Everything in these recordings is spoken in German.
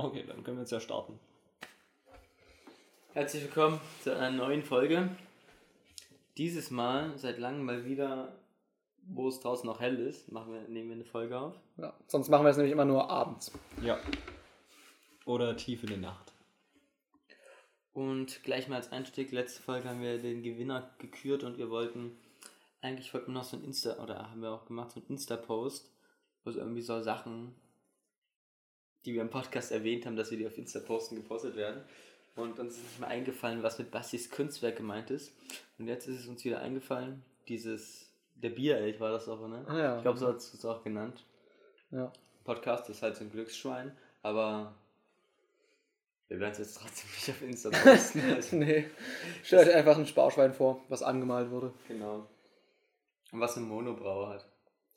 Okay, dann können wir jetzt ja starten. Herzlich willkommen zu einer neuen Folge. Dieses Mal seit langem mal wieder, wo es draußen noch hell ist, machen wir, nehmen wir eine Folge auf. Ja, sonst machen wir es nämlich immer nur abends. Ja. Oder tief in die Nacht. Und gleich mal als Einstieg, letzte Folge haben wir den Gewinner gekürt und wir wollten, eigentlich wollten wir noch so ein Insta, oder haben wir auch gemacht, so ein Insta-Post, wo so irgendwie so Sachen, die wir im Podcast erwähnt haben, dass wir die auf Insta posten, gepostet werden. Und uns ist nicht mehr eingefallen, was mit Bastis Kunstwerk gemeint ist. Und jetzt ist es uns wieder eingefallen, dieses, der Bierelch war das auch, ne? Ah ja. Ich glaube, so hat es auch genannt. Ja. Podcast ist halt so ein Glücksschwein, aber wir werden es jetzt trotzdem nicht auf Insta posten. Also, nee. Stellt euch einfach ein Sparschwein vor, was angemalt wurde. genau. Und was ein Monobrauer hat.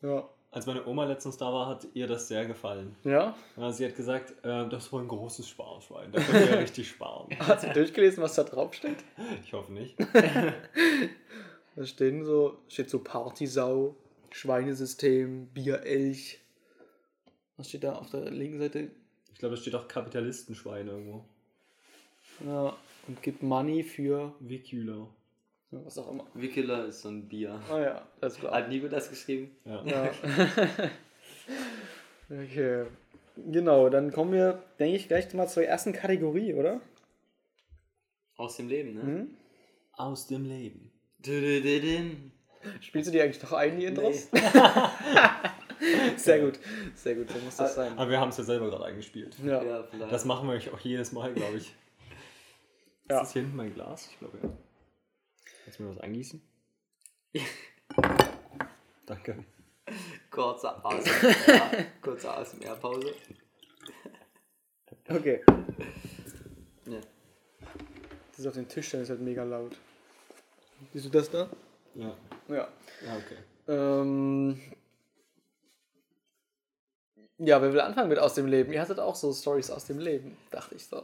Ja. Als meine Oma letztens da war, hat ihr das sehr gefallen. Ja? Ja, sie hat gesagt, äh, das war ein großes Sparschwein. Da können wir ja richtig sparen. Hat sie durchgelesen, was da drauf steht? Ich hoffe nicht. Da stehen so, steht so Partysau, Schweinesystem, Bierelch. Was steht da auf der linken Seite? Ich glaube, es steht auch Kapitalistenschwein irgendwo. Ja. Und gibt Money für Wiküler. Was auch immer. Wickeler ist so ein Bier. Ah ja, das klar. Hat Nico das geschrieben? Ja. Ja. okay. Genau, dann kommen wir, denke ich, gleich mal zur ersten Kategorie, oder? Aus dem Leben, ne? Hm? Aus dem Leben. Dü-dü-dü-dün. Spielst du die eigentlich noch ein, die Intros? Sehr gut, sehr gut, so muss das sein. Aber wir haben es ja selber gerade eingespielt. Ja. Ja, vielleicht. Das machen wir auch jedes Mal, glaube ich. Ja. Ist das hier hinten mein Glas? Ich glaube ja. Kannst du mir was eingießen? Danke. Kurze ASMR. Kurze ASMR-Pause. Okay. Ja. Das ist auf den Tisch, dann ist halt mega laut. Siehst du das da? Ja. Ja. Ja, okay. Ähm, ja, wer will anfangen mit aus dem Leben? Ihr hattet auch so Stories aus dem Leben, dachte ich so.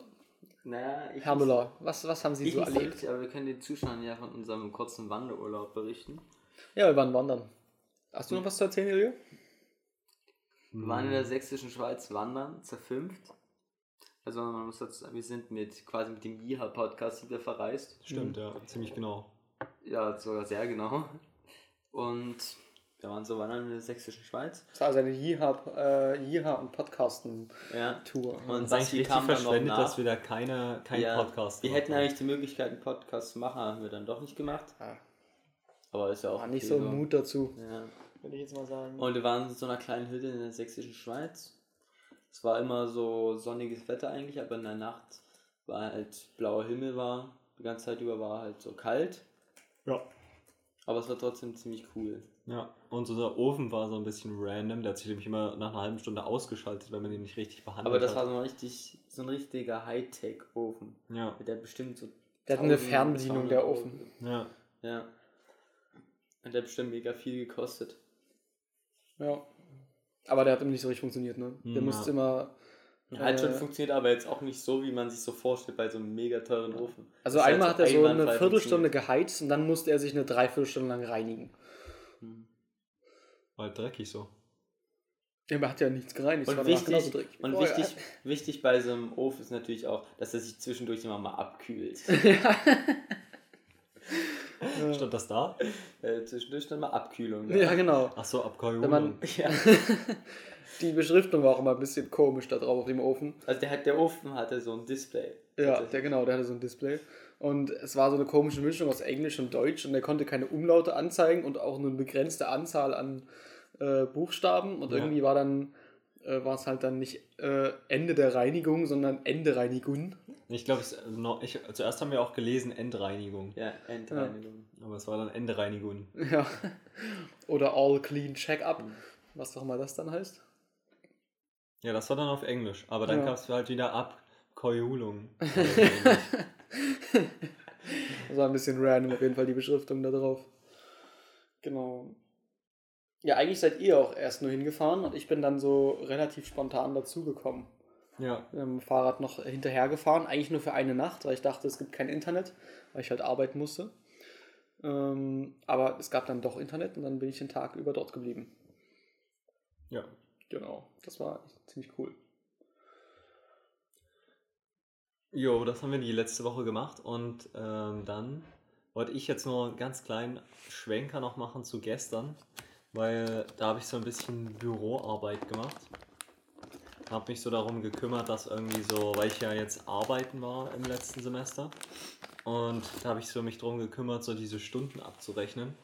Naja, ich Herr Müller, was, was haben Sie Ich so erlebt? wirklich, aber wir können den Zuschauern ja von unserem kurzen Wanderurlaub berichten. Ja, wir waren wandern. Hast du noch was zu erzählen, Ilja? Wir waren in der sächsischen Schweiz wandern, zerfünft. Also man muss dazu sagen, wir sind mit quasi mit dem Jiha-Podcast wieder verreist. Stimmt, ja. Ziemlich genau. Ja, sogar sehr genau. Und wir waren so wandern in der sächsischen Schweiz. Das war also eine Jiha, äh, Jiha und Podcasten-Tour. Ja. Und richtig kam dann verschwendet, nach. dass wir da keine, kein Ja, Podcast Wir hätten eigentlich die Möglichkeit, einen Podcast zu machen, haben wir dann doch nicht gemacht. Ah, Aber ist ja auch war nicht okay so Mut dazu, Ja. würde ich jetzt mal sagen. Und wir waren in so einer kleinen Hütte in der sächsischen Schweiz. Es war immer so sonniges Wetter eigentlich, aber in der Nacht war halt blauer Himmel war. Die ganze Zeit über war halt so kalt. Ja. Aber es war trotzdem ziemlich cool. Ja, und unser Ofen war so ein bisschen random. Der hat sich nämlich immer nach einer halben Stunde ausgeschaltet, wenn man ihn nicht richtig behandelt Aber das hat. war so ein richtig, so ein richtiger Hightech-Ofen. Ja, der bestimmt so. Der hat eine 1000, Fernbedienung, der 200 Ofen. ja. Ja. Und der hat bestimmt mega viel gekostet. Ja. Aber der hat immer nicht so richtig funktioniert, ne? Der Ja. musste immer. Er hat schon Äh, funktioniert, aber jetzt auch nicht so, wie man sich so vorstellt bei so einem mega teuren Ofen. Also Das hat einmal hat er so eine Viertelstunde geheizt und dann musste er sich eine Dreiviertelstunde lang reinigen. War halt dreckig so. Ja, er hat ja nichts gereinigt. Und wichtig, genauso dreckig. und Boah, wichtig, wichtig bei so einem Ofen ist natürlich auch, dass er sich zwischendurch immer mal abkühlt. Stand das da? äh, zwischendurch dann mal Abkühlung. Ja, ja genau. Ach so, Abkühlung. Wenn man, Ja. die Beschriftung war auch immer ein bisschen komisch da drauf auf dem Ofen. Also der, hat, der Ofen hatte so ein Display. Ja, der genau, der hatte so ein Display. Und es war so eine komische Mischung aus Englisch und Deutsch und er konnte keine Umlaute anzeigen und auch nur eine begrenzte Anzahl an äh, Buchstaben. Und Ja. irgendwie war dann äh, war es halt dann nicht äh, Ende der Reinigung, sondern Ende Reinigung. Ich glaube, ich, zuerst haben wir auch gelesen Endreinigung. Ja, Endreinigung. Aber es war dann Endreinigung. Ja. Oder All Clean Check-up, Mhm. was doch mal das dann heißt. Ja, das war dann auf Englisch. Aber dann Ja. gab es halt wieder Abkeulung. Das war ein bisschen random auf jeden Fall die Beschriftung da drauf. Genau. Ja, eigentlich seid ihr auch erst nur hingefahren und ich bin dann so relativ spontan dazugekommen. ja, dem Fahrrad noch hinterhergefahren, eigentlich nur für eine Nacht, weil ich dachte, es gibt kein Internet, weil ich halt arbeiten musste. Ähm, aber es gab dann doch Internet und dann bin ich den Tag über dort geblieben. ja. Genau, das war ziemlich cool. Jo, das haben wir die letzte Woche gemacht und ähm, dann wollte ich jetzt nur einen ganz kleinen Schwenker noch machen zu gestern, weil da habe ich so ein bisschen Büroarbeit gemacht. Habe mich so darum gekümmert, dass irgendwie so, weil ich ja jetzt arbeiten war im letzten Semester und da habe ich so mich darum gekümmert, so diese Stunden abzurechnen.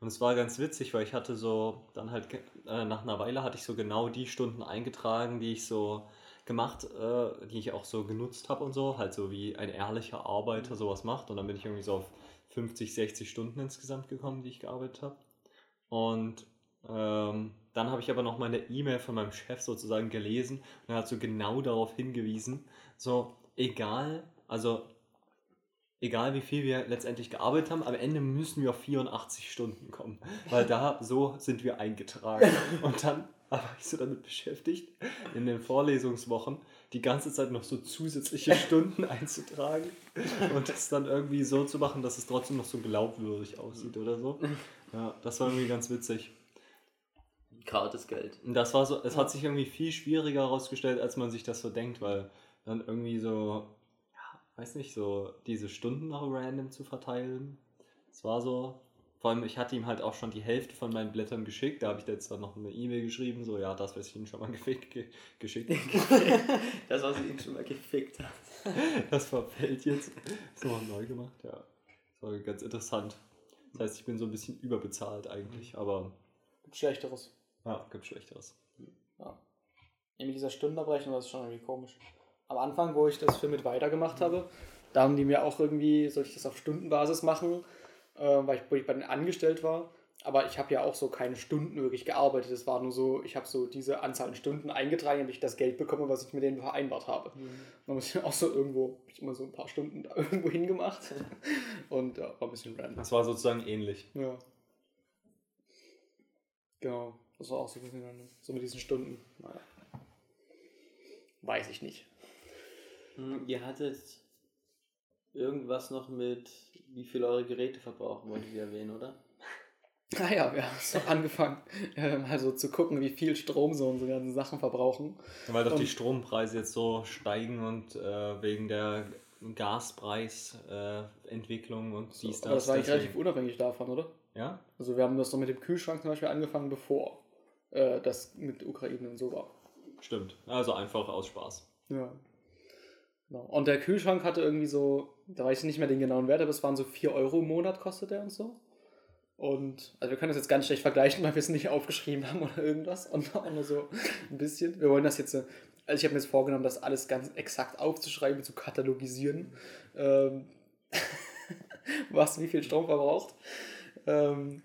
Und es war ganz witzig, weil ich hatte so dann halt äh, nach einer Weile hatte ich so genau die Stunden eingetragen, die ich so gemacht, äh, die ich auch so genutzt habe und so, halt so wie ein ehrlicher Arbeiter sowas macht. Und dann bin ich irgendwie so auf 50, 60 Stunden insgesamt gekommen, die ich gearbeitet habe. Und ähm, dann habe ich aber noch mal eine E-Mail von meinem Chef sozusagen gelesen und er hat so genau darauf hingewiesen, so egal, also egal wie viel wir letztendlich gearbeitet haben, am Ende müssen wir auf 84 Stunden kommen, weil da so sind wir eingetragen. Und dann war ich so damit beschäftigt, in den Vorlesungswochen die ganze Zeit noch so zusätzliche Stunden einzutragen und das dann irgendwie so zu machen, dass es trotzdem noch so glaubwürdig aussieht oder so. Ja, das war irgendwie ganz witzig. Gratis Geld. Und das war so, es hat sich irgendwie viel schwieriger herausgestellt, als man sich das so denkt, weil dann irgendwie so, weiß nicht, so diese Stunden noch random zu verteilen. Es war so, vor allem ich hatte ihm halt auch schon die Hälfte von meinen Blättern geschickt, da habe ich jetzt dann noch eine E-Mail geschrieben, so ja, das, was ich ihm schon mal gefickt, ge geschickt Das, was ich ihn schon mal gefickt hat. das verfällt jetzt. Das nochmal neu gemacht, ja. Das war ganz interessant. Das heißt, ich bin so ein bisschen überbezahlt eigentlich, aber Schlechteres. ja, gibt Schlechteres. Ja. Mit dieser Stundenabrechnung, das ist schon irgendwie komisch. Am Anfang, wo ich das für mit weitergemacht habe, da haben die mir auch irgendwie, soll ich das auf Stundenbasis machen, äh, weil ich, wo ich bei denen angestellt war. Aber ich habe ja auch so keine Stunden wirklich gearbeitet. Es war nur so, ich habe so diese Anzahl an Stunden eingetragen, damit ich das Geld bekomme, was ich mit denen vereinbart habe. Da muss ich auch so irgendwo, ich immer so ein paar Stunden da irgendwo hingemacht. Und ja, war ein bisschen random. Das war sozusagen ähnlich. Ja. Genau, das war auch so ein bisschen random. So mit diesen Stunden. Naja. Weiß ich nicht. Hm, ihr hattet irgendwas noch mit, wie viel eure Geräte verbrauchen, wolltet ihr erwähnen, oder? Naja, wir haben so angefangen, ähm, also zu gucken, wie viel Strom so unsere ganzen Sachen verbrauchen. Weil doch die Und- Strompreise jetzt so steigen und äh, wegen der Gaspreisentwicklung äh, und dies, Aber das war eigentlich relativ unabhängig davon, oder? Ja? Also wir haben das doch mit dem Kühlschrank zum Beispiel angefangen, bevor äh, das mit Ukraine und so war. Stimmt. Also einfach aus Spaß. Ja. Genau. Und der Kühlschrank hatte irgendwie so, da weiß ich nicht mehr den genauen Wert, aber es waren so 4 Euro im Monat kostet der und so. Und, also wir können das jetzt ganz schlecht vergleichen, weil wir es nicht aufgeschrieben haben oder irgendwas. Und auch nur so ein bisschen. Wir wollen das jetzt, äh, also ich habe mir jetzt vorgenommen, das alles ganz exakt aufzuschreiben, zu katalogisieren. Ähm, was wie viel Strom verbraucht. Ähm,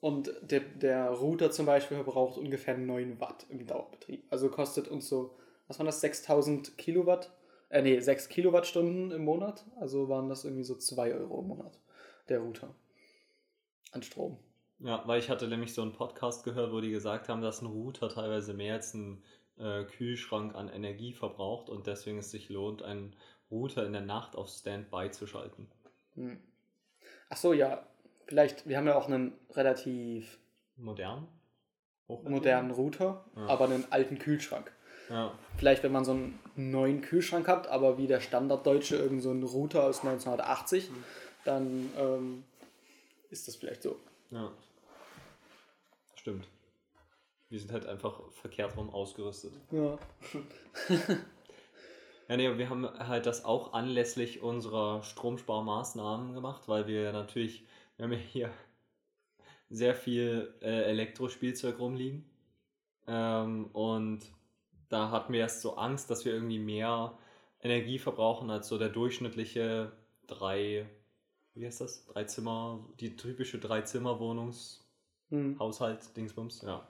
und der, der Router zum Beispiel verbraucht ungefähr 9 Watt im Dauerbetrieb. Also kostet uns so, was waren das, 6000 Kilowatt? Äh, nee, 6 Kilowattstunden im Monat. Also waren das irgendwie so 2 Euro im Monat, der Router. An Strom. Ja, weil ich hatte nämlich so einen Podcast gehört, wo die gesagt haben, dass ein Router teilweise mehr als ein äh, Kühlschrank an Energie verbraucht und deswegen es sich lohnt, einen Router in der Nacht auf Standby zu schalten. Hm. Ach so, ja. Vielleicht, wir haben ja auch einen relativ Modern? Hochwertig? modernen Router, Ja. aber einen alten Kühlschrank. Ja, Vielleicht, wenn man so einen neuen Kühlschrank hat, aber wie der Standarddeutsche irgend so Router aus 1980, dann ähm, ist das vielleicht so. ja. Stimmt. Die sind halt einfach verkehrt rum ausgerüstet. Ja. Ja, nee, wir haben halt das auch anlässlich unserer Stromsparmaßnahmen gemacht, weil wir natürlich, wir haben ja hier sehr viel äh, Elektrospielzeug rumliegen. Ähm, und da hatten wir erst so Angst, dass wir irgendwie mehr Energie verbrauchen als so der durchschnittliche drei, wie heißt das? Drei Zimmer, die typische Drei-Zimmer-Wohnungshaushalt, Hm. Dingsbums, ja.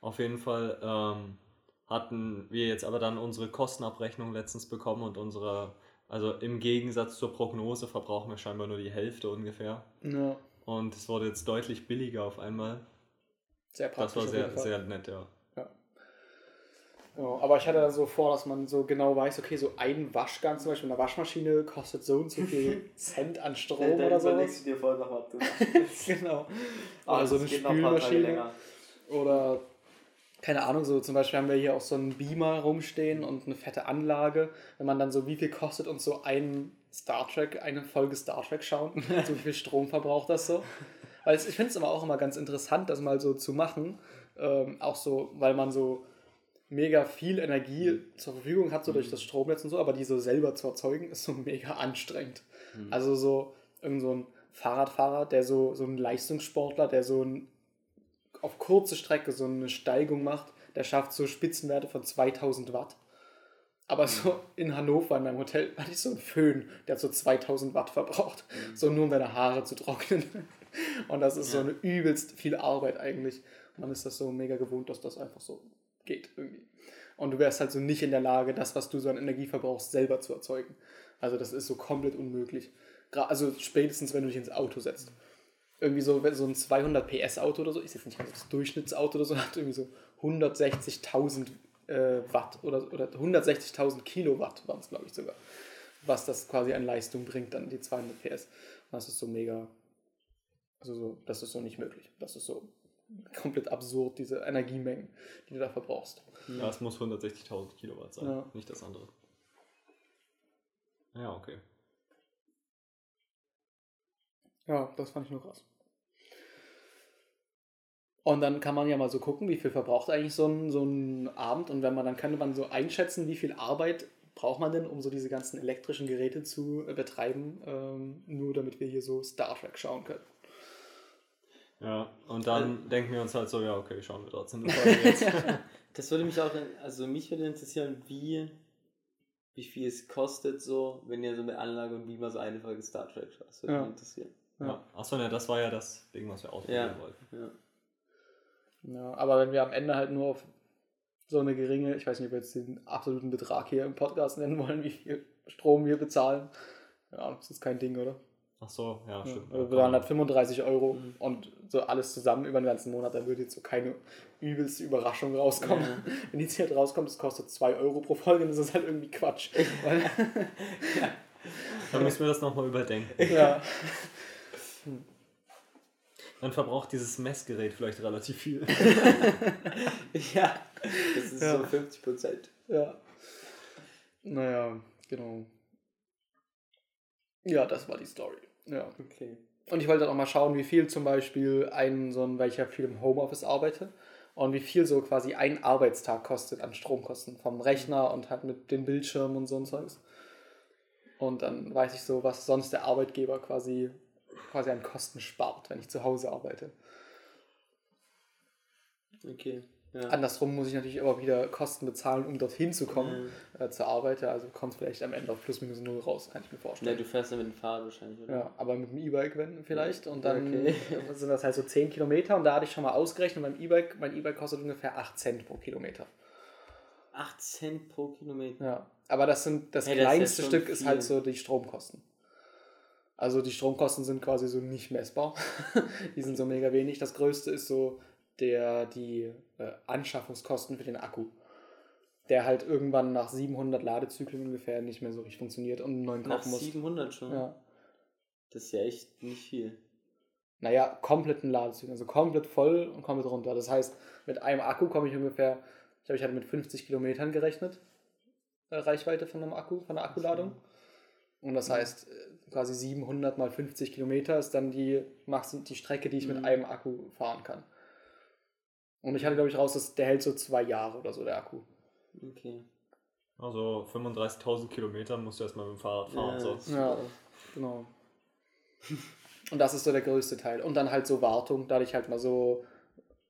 Auf jeden Fall ähm, hatten wir jetzt aber dann unsere Kostenabrechnung letztens bekommen und unsere, also im Gegensatz zur Prognose verbrauchen wir scheinbar nur die Hälfte ungefähr. ja. Und es wurde jetzt deutlich billiger auf einmal. Sehr praktisch. Das war sehr, sehr nett, ja. Ja, aber ich hatte dann so vor, dass man so genau weiß, okay, so ein Waschgang zum Beispiel in der Waschmaschine kostet so und so viel Cent an Strom oder sowas. du dir vorher noch, ob du genau. Aber Also eine Spülmaschine oder keine Ahnung, so zum Beispiel haben wir hier auch so einen Beamer rumstehen und eine fette Anlage. Wenn man dann so, wie viel kostet uns so ein Star Trek, eine Folge Star Trek schauen? so wie viel Strom verbraucht das so? Weil ich finde es aber auch immer ganz interessant, das mal so zu machen. Ähm, auch so, weil man so mega viel Energie zur Verfügung hat, so durch das Stromnetz und so, aber die so selber zu erzeugen, ist so mega anstrengend. Also so irgend so ein Fahrradfahrer, der so, so ein Leistungssportler, der so ein, auf kurze Strecke so eine Steigung macht, der schafft so Spitzenwerte von 2000 Watt. Aber so in Hannover in meinem Hotel hatte ich so einen Föhn, der hat so 2000 Watt verbraucht. So nur um deine Haare zu trocknen. Und das ist so eine übelst viel Arbeit eigentlich. Man ist das so mega gewohnt, dass das einfach so geht irgendwie. Und du wärst halt so nicht in der Lage, das, was du so an Energie verbrauchst, selber zu erzeugen. Also das ist so komplett unmöglich. Also spätestens, wenn du dich ins Auto setzt. Irgendwie so, so ein 200 PS Auto oder so, ist jetzt nicht ganz das Durchschnittsauto oder so, hat irgendwie so 160.000 äh, Watt oder, oder 160.000 Kilowatt waren es, glaube ich sogar. Was das quasi an Leistung bringt, dann die 200 PS. Das ist so mega, also so, das ist so nicht möglich. Das ist so komplett absurd, diese Energiemengen, die du da verbrauchst. Ja, es muss 160.000 Kilowatt sein, Ja. nicht das andere. Ja, okay. Ja, das fand ich nur krass. Und dann kann man ja mal so gucken, wie viel verbraucht eigentlich so ein, so ein Abend. Und wenn man, dann könnte man so einschätzen, wie viel Arbeit braucht man denn, um so diese ganzen elektrischen Geräte zu äh, betreiben, ähm, nur damit wir hier so Star Trek schauen können. Ja, und dann denken wir uns halt so, ja, okay, schauen wir trotzdem eine Folge jetzt. Das würde mich auch, also mich würde interessieren, wie, wie viel es kostet, so, wenn ihr so eine Anlage und Beamer so eine Folge Star Trek schaut. Das würde Ja. mich interessieren. ja. Achso, ne, das war ja das Ding, was wir ausprobieren Ja. wollten. Ja. Ja, aber wenn wir am Ende halt nur auf so eine geringe, ich weiß nicht, ob wir jetzt den absoluten Betrag hier im Podcast nennen wollen, wie viel Strom wir bezahlen. Ja, das ist kein Ding, oder? Ach so, ja, Ja, stimmt. also Ja, wir waren komm. halt 35 Euro Mhm. und so alles zusammen über den ganzen Monat, da würde jetzt so keine übelste Überraschung rauskommen. Ja. Wenn jetzt hier halt rauskommt, es kostet 2 Euro pro Folge, dann ist das halt irgendwie Quatsch. Weil, Dann müssen wir das nochmal überdenken. ja. Dann verbraucht dieses Messgerät vielleicht relativ viel. ja, das ist Ja. so 50 Prozent. ja. Naja, genau. Ja, das war die Story. Ja. Okay. Und ich wollte dann auch mal schauen, wie viel zum Beispiel ein, so ein, weil ich ja viel im Homeoffice arbeite, und wie viel so quasi ein Arbeitstag kostet an Stromkosten vom Rechner und halt mit den Bildschirmen und so ein Zeugs. Und dann weiß ich so, was sonst der Arbeitgeber quasi, quasi an Kosten spart, wenn ich zu Hause arbeite. Okay. Ja. Andersrum muss ich natürlich aber wieder Kosten bezahlen, um dorthin zu kommen, äh, zur Arbeit. Also kommt es vielleicht am Ende auf plus minus null raus, kann ich mir vorstellen. du fährst dann mit dem Fahrrad wahrscheinlich, oder? Ja, aber mit dem E-Bike wenn vielleicht und dann Okay. sind das halt so 10 Kilometer und da hatte ich schon mal ausgerechnet, beim E-Bike, mein E-Bike kostet ungefähr 8 Cent pro Kilometer. 8 Cent pro Kilometer. Ja, aber das sind das Hey, das ist kleinste Stück ist viel. halt so die Stromkosten. Also die Stromkosten sind quasi so nicht messbar. die sind so mega wenig. Das größte ist so der, die äh, Anschaffungskosten für den Akku. Der halt irgendwann nach 700 Ladezyklen ungefähr nicht mehr so richtig funktioniert und einen neuen Nach kaufen muss. 700 schon. Ja. Das ist ja echt nicht viel. Naja, kompletten Ladezyklen, also komplett voll und komplett runter. Das heißt, mit einem Akku komme ich ungefähr, ich glaube, ich hatte mit 50 Kilometern gerechnet, äh, Reichweite von einem Akku, von der Akkuladung. Und das heißt, äh, quasi 700 mal 50 Kilometer ist dann die, die Strecke, die ich mit Mhm. einem Akku fahren kann. Und ich hatte, glaube ich, raus, dass der hält so zwei Jahre oder so, der Akku. Okay. Also 35.000 Kilometer musst du erstmal mit dem Fahrrad fahren. Ja, so. Ja, genau. Und das ist so der größte Teil. Und dann halt so Wartung, da hatte ich halt mal so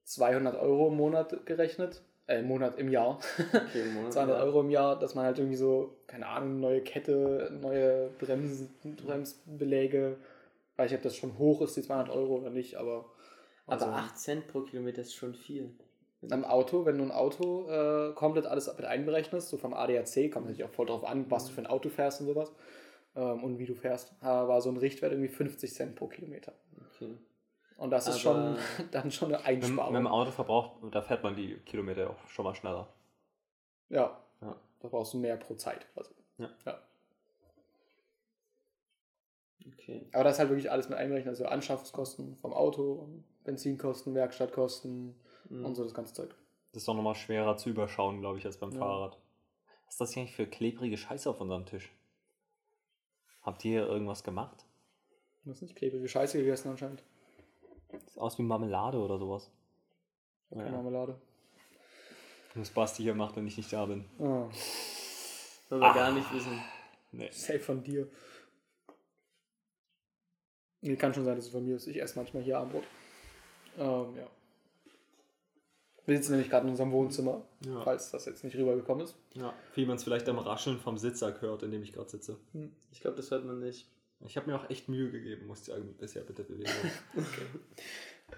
200 Euro im Monat gerechnet. Äh, im Monat, im Jahr. Okay, im Monat, 200 ja. Euro im Jahr, dass man halt irgendwie so, keine Ahnung, neue Kette, neue Bremsen, Bremsbeläge. Weiß ich, ob das schon hoch ist, die 200 Euro oder nicht, aber. Aber also 8 Cent pro Kilometer ist schon viel. Am Auto, wenn du ein Auto äh, komplett alles mit einberechnest, so vom ADAC, kommt natürlich auch voll drauf an, was du für ein Auto fährst und sowas ähm, und wie du fährst, äh, war so ein Richtwert irgendwie 50 Cent pro Kilometer. Okay. Und das ist Aber- schon dann schon eine Mit, mit Einsparung. dem Auto verbraucht, da fährt man die Kilometer ja auch schon mal schneller. ja. Ja. da brauchst du mehr pro Zeit. Also. Ja. ja. Okay. Aber das ist halt wirklich alles mit einberechnet, also Anschaffungskosten vom Auto, Benzinkosten, Werkstattkosten Mhm. und so das ganze Zeug. Das ist doch nochmal schwerer zu überschauen, glaube ich, als beim Ja. Fahrrad. Was ist das hier eigentlich für klebrige Scheiße auf unserem Tisch? Habt ihr irgendwas gemacht? Du hast nicht klebrige Scheiße gegessen anscheinend. Sieht aus wie Marmelade oder sowas. Keine Ja. Marmelade. Was Basti hier macht, wenn ich nicht da bin. Ah, Weil wir gar nicht wissen. Nee. safe von dir. Nee, kann schon sein, dass es von mir ist. Ich esse manchmal hier Abendbrot. Ähm, ja. Wir sitzen nämlich gerade in unserem Wohnzimmer, Ja. falls das jetzt nicht rübergekommen ist. Ja, wie man es vielleicht am Rascheln vom Sitzsack hört, in dem ich gerade sitze. Ich glaube, das hört man nicht. Ich habe mir auch echt Mühe gegeben, muss ich sagen, bisher bitte bewegen.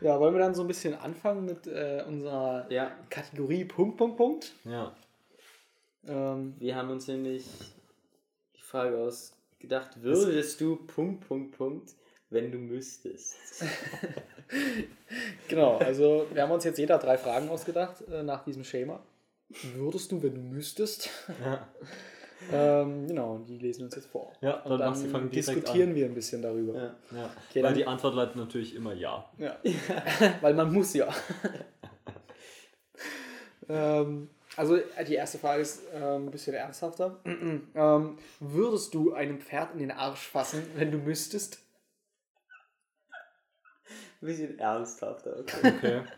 Ja, wollen wir dann so ein bisschen anfangen mit äh, unserer Ja, Kategorie Punkt, Punkt, Punkt? ja. Ähm, wir haben uns nämlich die Frage ausgedacht, würdest du Punkt, Punkt, Punkt, wenn du müsstest? genau, also wir haben uns jetzt jeder drei Fragen ausgedacht äh, nach diesem Schema. Würdest du, wenn du müsstest? Ja, Ähm, genau, und die lesen wir uns jetzt vor. ja Und dann, dann fangen direkt diskutieren an. wir ein bisschen darüber. Ja. Ja. Okay, Weil dann- die Antwort lautet natürlich immer ja. Ja. Weil man muss ja. ähm, also äh, die erste Frage ist ähm, ein bisschen ernsthafter. ähm, würdest du einem Pferd in den Arsch fassen, wenn du müsstest? Ein bisschen ernsthafter, okay. Okay.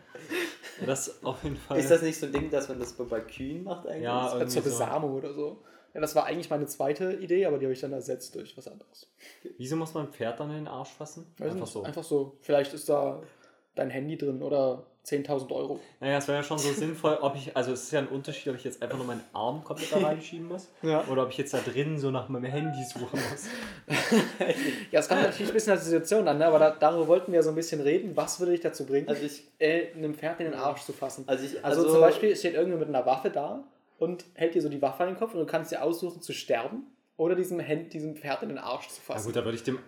Das auf jeden Fall. Ist das nicht so ein Ding, dass man das bei Kühen macht eigentlich? Ja, irgendwie Zur so. Besamung oder so. Ja, das war eigentlich meine zweite Idee, aber die habe ich dann ersetzt durch was anderes. Wieso muss man ein Pferd dann in den Arsch fassen? Weiß Einfach nicht, so. Einfach so. Vielleicht ist da dein Handy drin oder 10.000 Euro. Naja, es wäre ja schon so sinnvoll, ob ich, also es ist ja ein Unterschied, ob ich jetzt einfach nur meinen Arm komplett da reinschieben muss Ja. oder ob ich jetzt da drin so nach meinem Handy suchen muss. Ja, es kommt natürlich ein bisschen auf die Situation an, ne? aber da, darüber wollten wir ja so ein bisschen reden. Was würde dich dazu bringen, Also ich, äh, einem Pferd in den Arsch zu fassen? also ich, Also, zum Beispiel steht irgendwer mit einer Waffe da und hält dir so die Waffe an den Kopf und du kannst dir aussuchen zu sterben oder diesem, Händ, diesem Pferd in den Arsch zu Na fassen. gut, da würde ich dem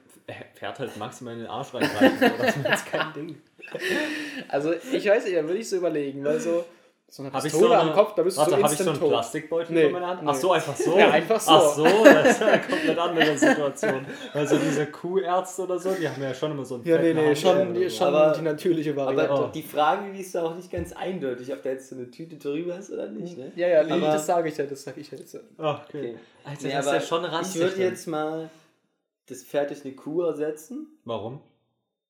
Pferd halt maximal in den Arsch so, Das ist jetzt kein Ding. Also ich weiß nicht, da würde ich so überlegen, weil so, so eine Habe ich Pistole so am eine, Kopf, da bist warte, du so habe ich so instant einen tot. Plastikbeutel Nee, in meiner Hand? Ach nee. so, einfach so? Ja, einfach so. Ach so, das ist ja eine komplett andere Situation. Also diese Kuhärzte oder so, die haben ja schon immer so einen Ja, nee, nee, schon, die, schon Aber- die natürliche aber Variante. die Frage, die ist da auch nicht ganz eindeutig, ob da jetzt so eine Tüte drüber ist oder nicht, ne? Ja, ja, nee, Aber- das sage ich ja, das sage ich ja jetzt. Ach, okay. Okay. Alter, Nee, das ist aber ja schon ich ranzig. würde dann. jetzt mal das Pferd durch eine Kuh ersetzen. Warum?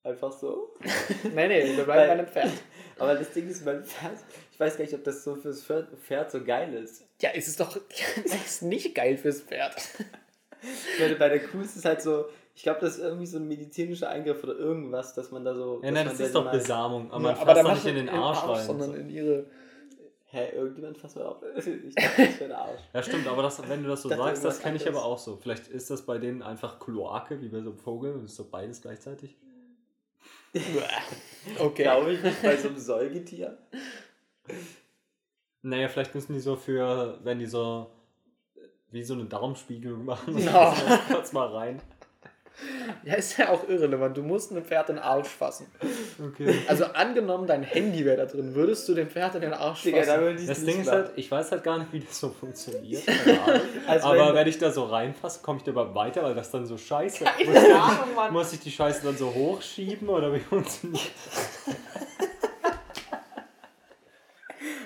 Einfach so. Nee, nee, wir bleiben bei einem Pferd. Aber das Ding ist, mein Pferd, ich weiß gar nicht, ob das so fürs Pferd, Pferd so geil ist. Ja, es ist doch es ist nicht geil fürs Pferd. Meine, bei der Kuh ist es halt so, ich glaube, das ist irgendwie so ein medizinischer Eingriff oder irgendwas, dass man da so. Ja, nein, das ist doch Besamung. Aber Ja, man aber fasst doch nicht in den Arsch rein. sondern in ihre. Hä, irgendjemand fasst mal auf. Ich dachte, das wäre Arsch. Ja, stimmt, aber das, wenn du das so dachte, sagst, das kenne ich aber auch so. Vielleicht ist das bei denen einfach Kloake, wie bei so einem Vogel, und ist so beides gleichzeitig. Okay. Glaube ich nicht bei so einem Säugetier. Naja, vielleicht müssen die so für, wenn die so wie so eine Darmspiegelung machen, so kurz mal rein. Ja, ist ja auch irrelevant. Du musst einem Pferd in den Arsch fassen. Okay. Also angenommen, dein Handy wäre da drin, würdest du dem Pferd in den Arsch Digga, da fassen? würde ich Das Ding ist halt, ich weiß halt gar nicht, wie das so funktioniert. Also Aber wenn- wenn ich da so reinfasse, komme ich da überhaupt weiter, weil das dann so scheiße Keine muss. Ahnung. Muss ich die Scheiße dann so hochschieben oder wie funktioniert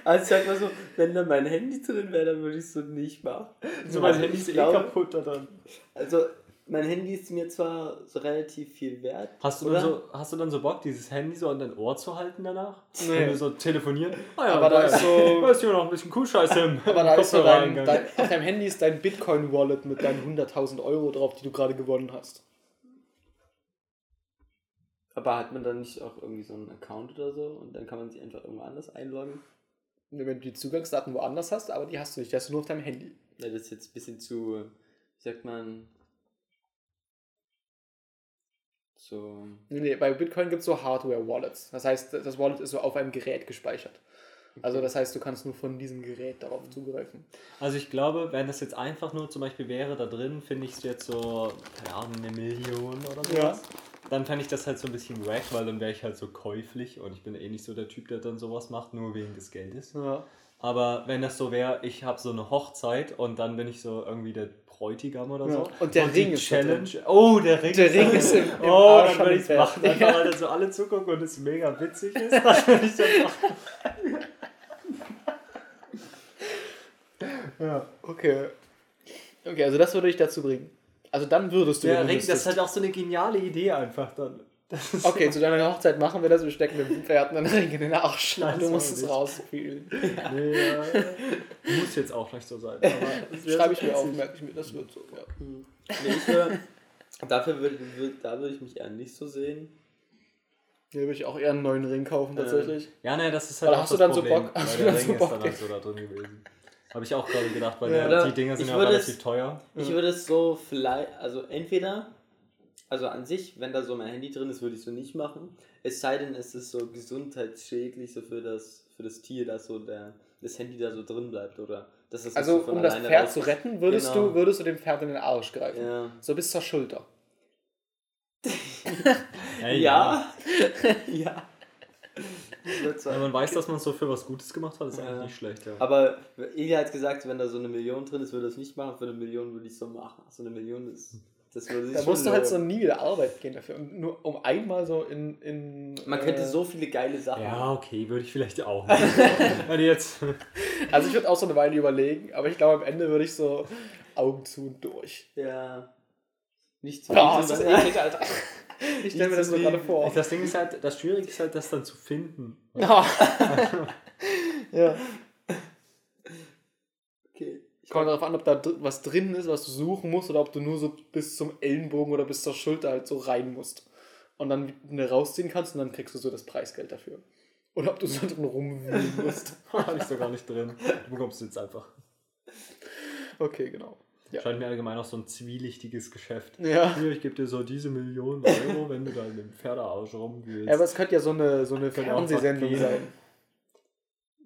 Also ich sag mal so, wenn da mein Handy drin wäre, dann würde ich es so nicht machen. So, mein Also Handy ich ist eh glaube- kaputt oder? Also mein Handy ist mir zwar so relativ viel wert. Hast du, oder? dann so, hast du dann so Bock, dieses Handy so an dein Ohr zu halten danach? Nee. Wenn du so telefonieren? Ah ja, Aber da ist so- Da ist hier noch ein bisschen Kuhscheiße im Aber da ist so dein, dein, auf deinem Handy ist dein Bitcoin-Wallet mit deinen 100.000 Euro drauf, die du gerade gewonnen hast. Aber hat man dann nicht auch irgendwie so einen Account oder so und dann kann man sich einfach irgendwo anders einloggen? Wenn du die Zugangsdaten woanders hast, aber die hast du nicht, die hast du nur auf deinem Handy. Ja, das ist jetzt ein bisschen zu, wie sagt man, so, Nee, nee, bei Bitcoin gibt es so Hardware-Wallets. Das heißt, das Wallet ist so auf einem Gerät gespeichert. Also das heißt, du kannst nur von diesem Gerät darauf zugreifen. Also ich glaube, wenn das jetzt einfach nur zum Beispiel wäre, da drin finde ich es jetzt so, keine Ahnung, eine Million oder sowas. Ja. Dann fände ich das halt so ein bisschen wack, weil dann wäre ich halt so käuflich und ich bin eh nicht so der Typ, der dann sowas macht, nur wegen des Geldes. Ja. Aber wenn das so wäre, ich habe so eine Hochzeit und dann bin ich so irgendwie der Bräutigam oder so. Und der und Ring ist Challenge. Oh, der Ring. Der Ring ist im, im Oh, Arsch dann würde ich es machen, Dann kann man da so alle zugucken und es mega witzig ist. Dann würde ich dann machen. ja. Okay. Okay, also das würde ich dazu bringen. Also dann würdest du. Der Ring, das ist halt auch so eine geniale Idee einfach dann. Ist Okay, zu deiner Hochzeit machen wir das. Wir stecken dem Pferd einen Ring in den Arsch. Nein, du musst es rausfühlen. Nee, ja. Muss jetzt auch nicht so sein. Aber Schreibe ich so mir auf, merke ich mir, das wird so. Ja. Nee, ich wür- dafür würde, würd, da würde ich mich eher nicht so sehen. Hier würde ich auch eher einen neuen Ring kaufen, Ja. tatsächlich. Ja, nee, das ist halt Oder hast du dann so Problem, Bock- hast du der dann Ring so ist Bock? dann halt so da drin gewesen. Habe ich auch gerade gedacht, weil Ja. die Dinger sind ja würde relativ es- teuer. Ich Ja. würde es so vielleicht, also entweder, also an sich, wenn da so mein Handy drin ist, würde ich so nicht machen. Es sei denn, es ist so gesundheitsschädlich so für das, für das Tier, dass so der, das Handy da so drin bleibt oder dass das Also, so von um das Pferd raus- zu retten, würdest, Genau. du, würdest du dem Pferd in den Arsch greifen. Ja. So bis zur Schulter. Ja. ja. Das so- Wenn man weiß, dass man so für was Gutes gemacht hat, ist Ja. eigentlich nicht schlecht, ja. Aber Eli hat gesagt, wenn da so eine Million drin ist, würde er es nicht machen. Für eine Million würde ich es so machen. So eine Million ist. Das würde sich Da musst du halt so nie wieder Arbeit gehen dafür. Und nur um einmal so in. in Man äh, könnte so viele geile Sachen Ja, okay, würde ich vielleicht auch. Wenn jetzt. Also, ich würde auch so eine Weile überlegen, aber ich glaube, am Ende würde ich so Augen zu und durch. Ja. Nicht zu Boah, viel, ist das eklig, Alter. Ich stelle mir das nur gerade vor. Das Ding ist halt, das Schwierige ist halt, das dann zu finden. Ja. Kommt darauf an, ob da was drin ist, was du suchen musst, oder ob du nur so bis zum Ellenbogen oder bis zur Schulter halt so rein musst. Und dann wieder rausziehen kannst und dann kriegst du so das Preisgeld dafür. Oder ob du so drin rumwühlen musst. Habe ich so gar nicht drin. Du bekommst jetzt einfach. Okay, genau. Ja. Scheint mir allgemein auch so ein zwielichtiges Geschäft. Ja. Hier, ich gebe dir so diese Millionen Euro, wenn du da in dem Pferdearsch rumwühlst. Ja, aber es könnte ja so eine, so eine Fernsehsendung sein.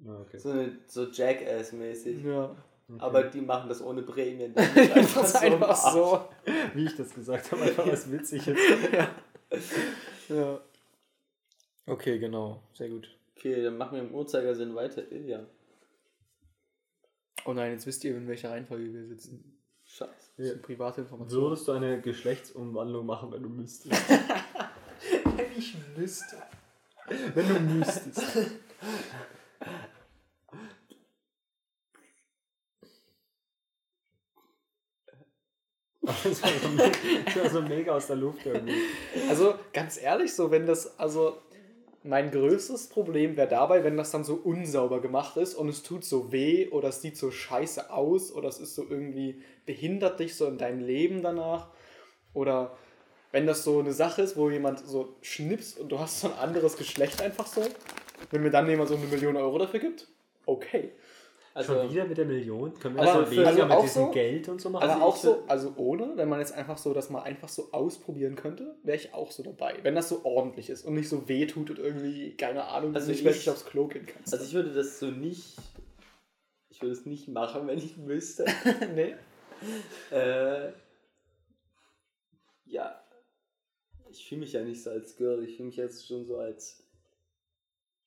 Ja, okay. So, eine, so Jackass-mäßig. Ja. Okay. Aber die machen das ohne Prämien. Einfach so. am Einfach so. Wie ich das gesagt habe, einfach was Witziges. Ja. Okay, genau. Sehr gut. Okay, dann machen wir im Uhrzeigersinn weiter. Ilja. Oh nein, jetzt wisst ihr, in welcher Reihenfolge wir sitzen. Scheiße. Das sind private Informationen. Würdest du eine Geschlechtsumwandlung machen, wenn du müsstest? Wenn ich müsste. wenn du müsstest. Das war, so das war so mega aus der Luft irgendwie. Also, ganz ehrlich, so, wenn das, also, mein größtes Problem wäre dabei, wenn das dann so unsauber gemacht ist und es tut so weh oder es sieht so scheiße aus oder es ist so irgendwie behindert dich so in deinem Leben danach. Oder wenn das so eine Sache ist, wo jemand so schnippst und du hast so ein anderes Geschlecht einfach so, wenn mir dann jemand so eine Million Euro dafür gibt, okay. Also, Schon wieder mit der Million? Können wir das für- weniger also mit diesem so- Geld und so machen? Aber Also auch so, also ohne, wenn man jetzt einfach so, dass man einfach so ausprobieren könnte, wäre ich auch so dabei. Wenn das so ordentlich ist und nicht so weh tut und irgendwie, keine Ahnung, Also nicht ich- wirklich aufs Klo gehen kannst. also ich würde das so nicht. Ich würde es nicht machen, wenn ich müsste. nee. äh, ja. Ich fühle mich ja nicht so als Girl. Ich fühle mich jetzt schon so als.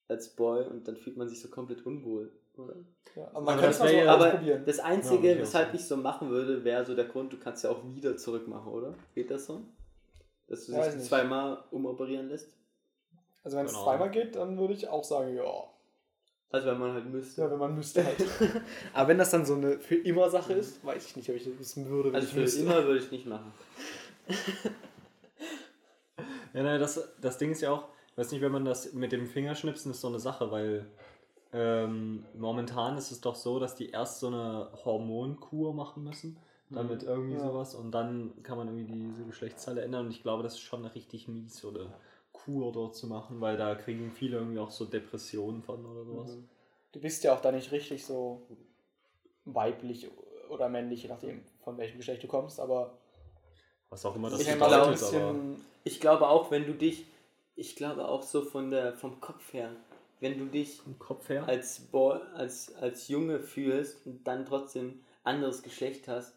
als Boy und dann fühlt man sich so komplett unwohl. Ja, aber Aber man kann das es mal so ja- Aber ausprobieren. das Ja, Einzige, auch weshalb ich so machen würde, wäre so der Grund, du kannst ja auch wieder zurück machen, oder? Geht das so? Dass du Weiß dich nicht. zweimal umoperieren lässt? Also wenn es Genau. zweimal geht, dann würde ich auch sagen, ja. Also wenn man halt müsste. Ja, wenn man müsste halt. aber wenn das dann so eine für immer Sache ist, weiß ich nicht, ob ich das wissen würde, wenn Also ich für müsste. immer würde ich nicht machen. Ja, nein, das, das Ding ist ja auch, ich weiß nicht, wenn man das mit dem Fingerschnipsen ist so eine Sache, weil ähm, momentan ist es doch so, dass die erst so eine Hormonkur machen müssen, damit irgendwie Ja. sowas und dann kann man irgendwie diese Geschlechtsteile ändern und ich glaube, das ist schon richtig mies, eine Kur dort zu machen, weil da kriegen viele irgendwie auch so Depressionen von oder sowas. Mhm. Du bist ja auch da nicht richtig so weiblich oder männlich, je nachdem, von welchem Geschlecht du kommst, aber Was auch immer das Ich bedeutet, aber bisschen. Ich glaube auch, wenn du dich, ich glaube auch so von der, vom Kopf her, wenn du dich vom Kopf her. als, Boy, als, als Junge fühlst und dann trotzdem anderes Geschlecht hast,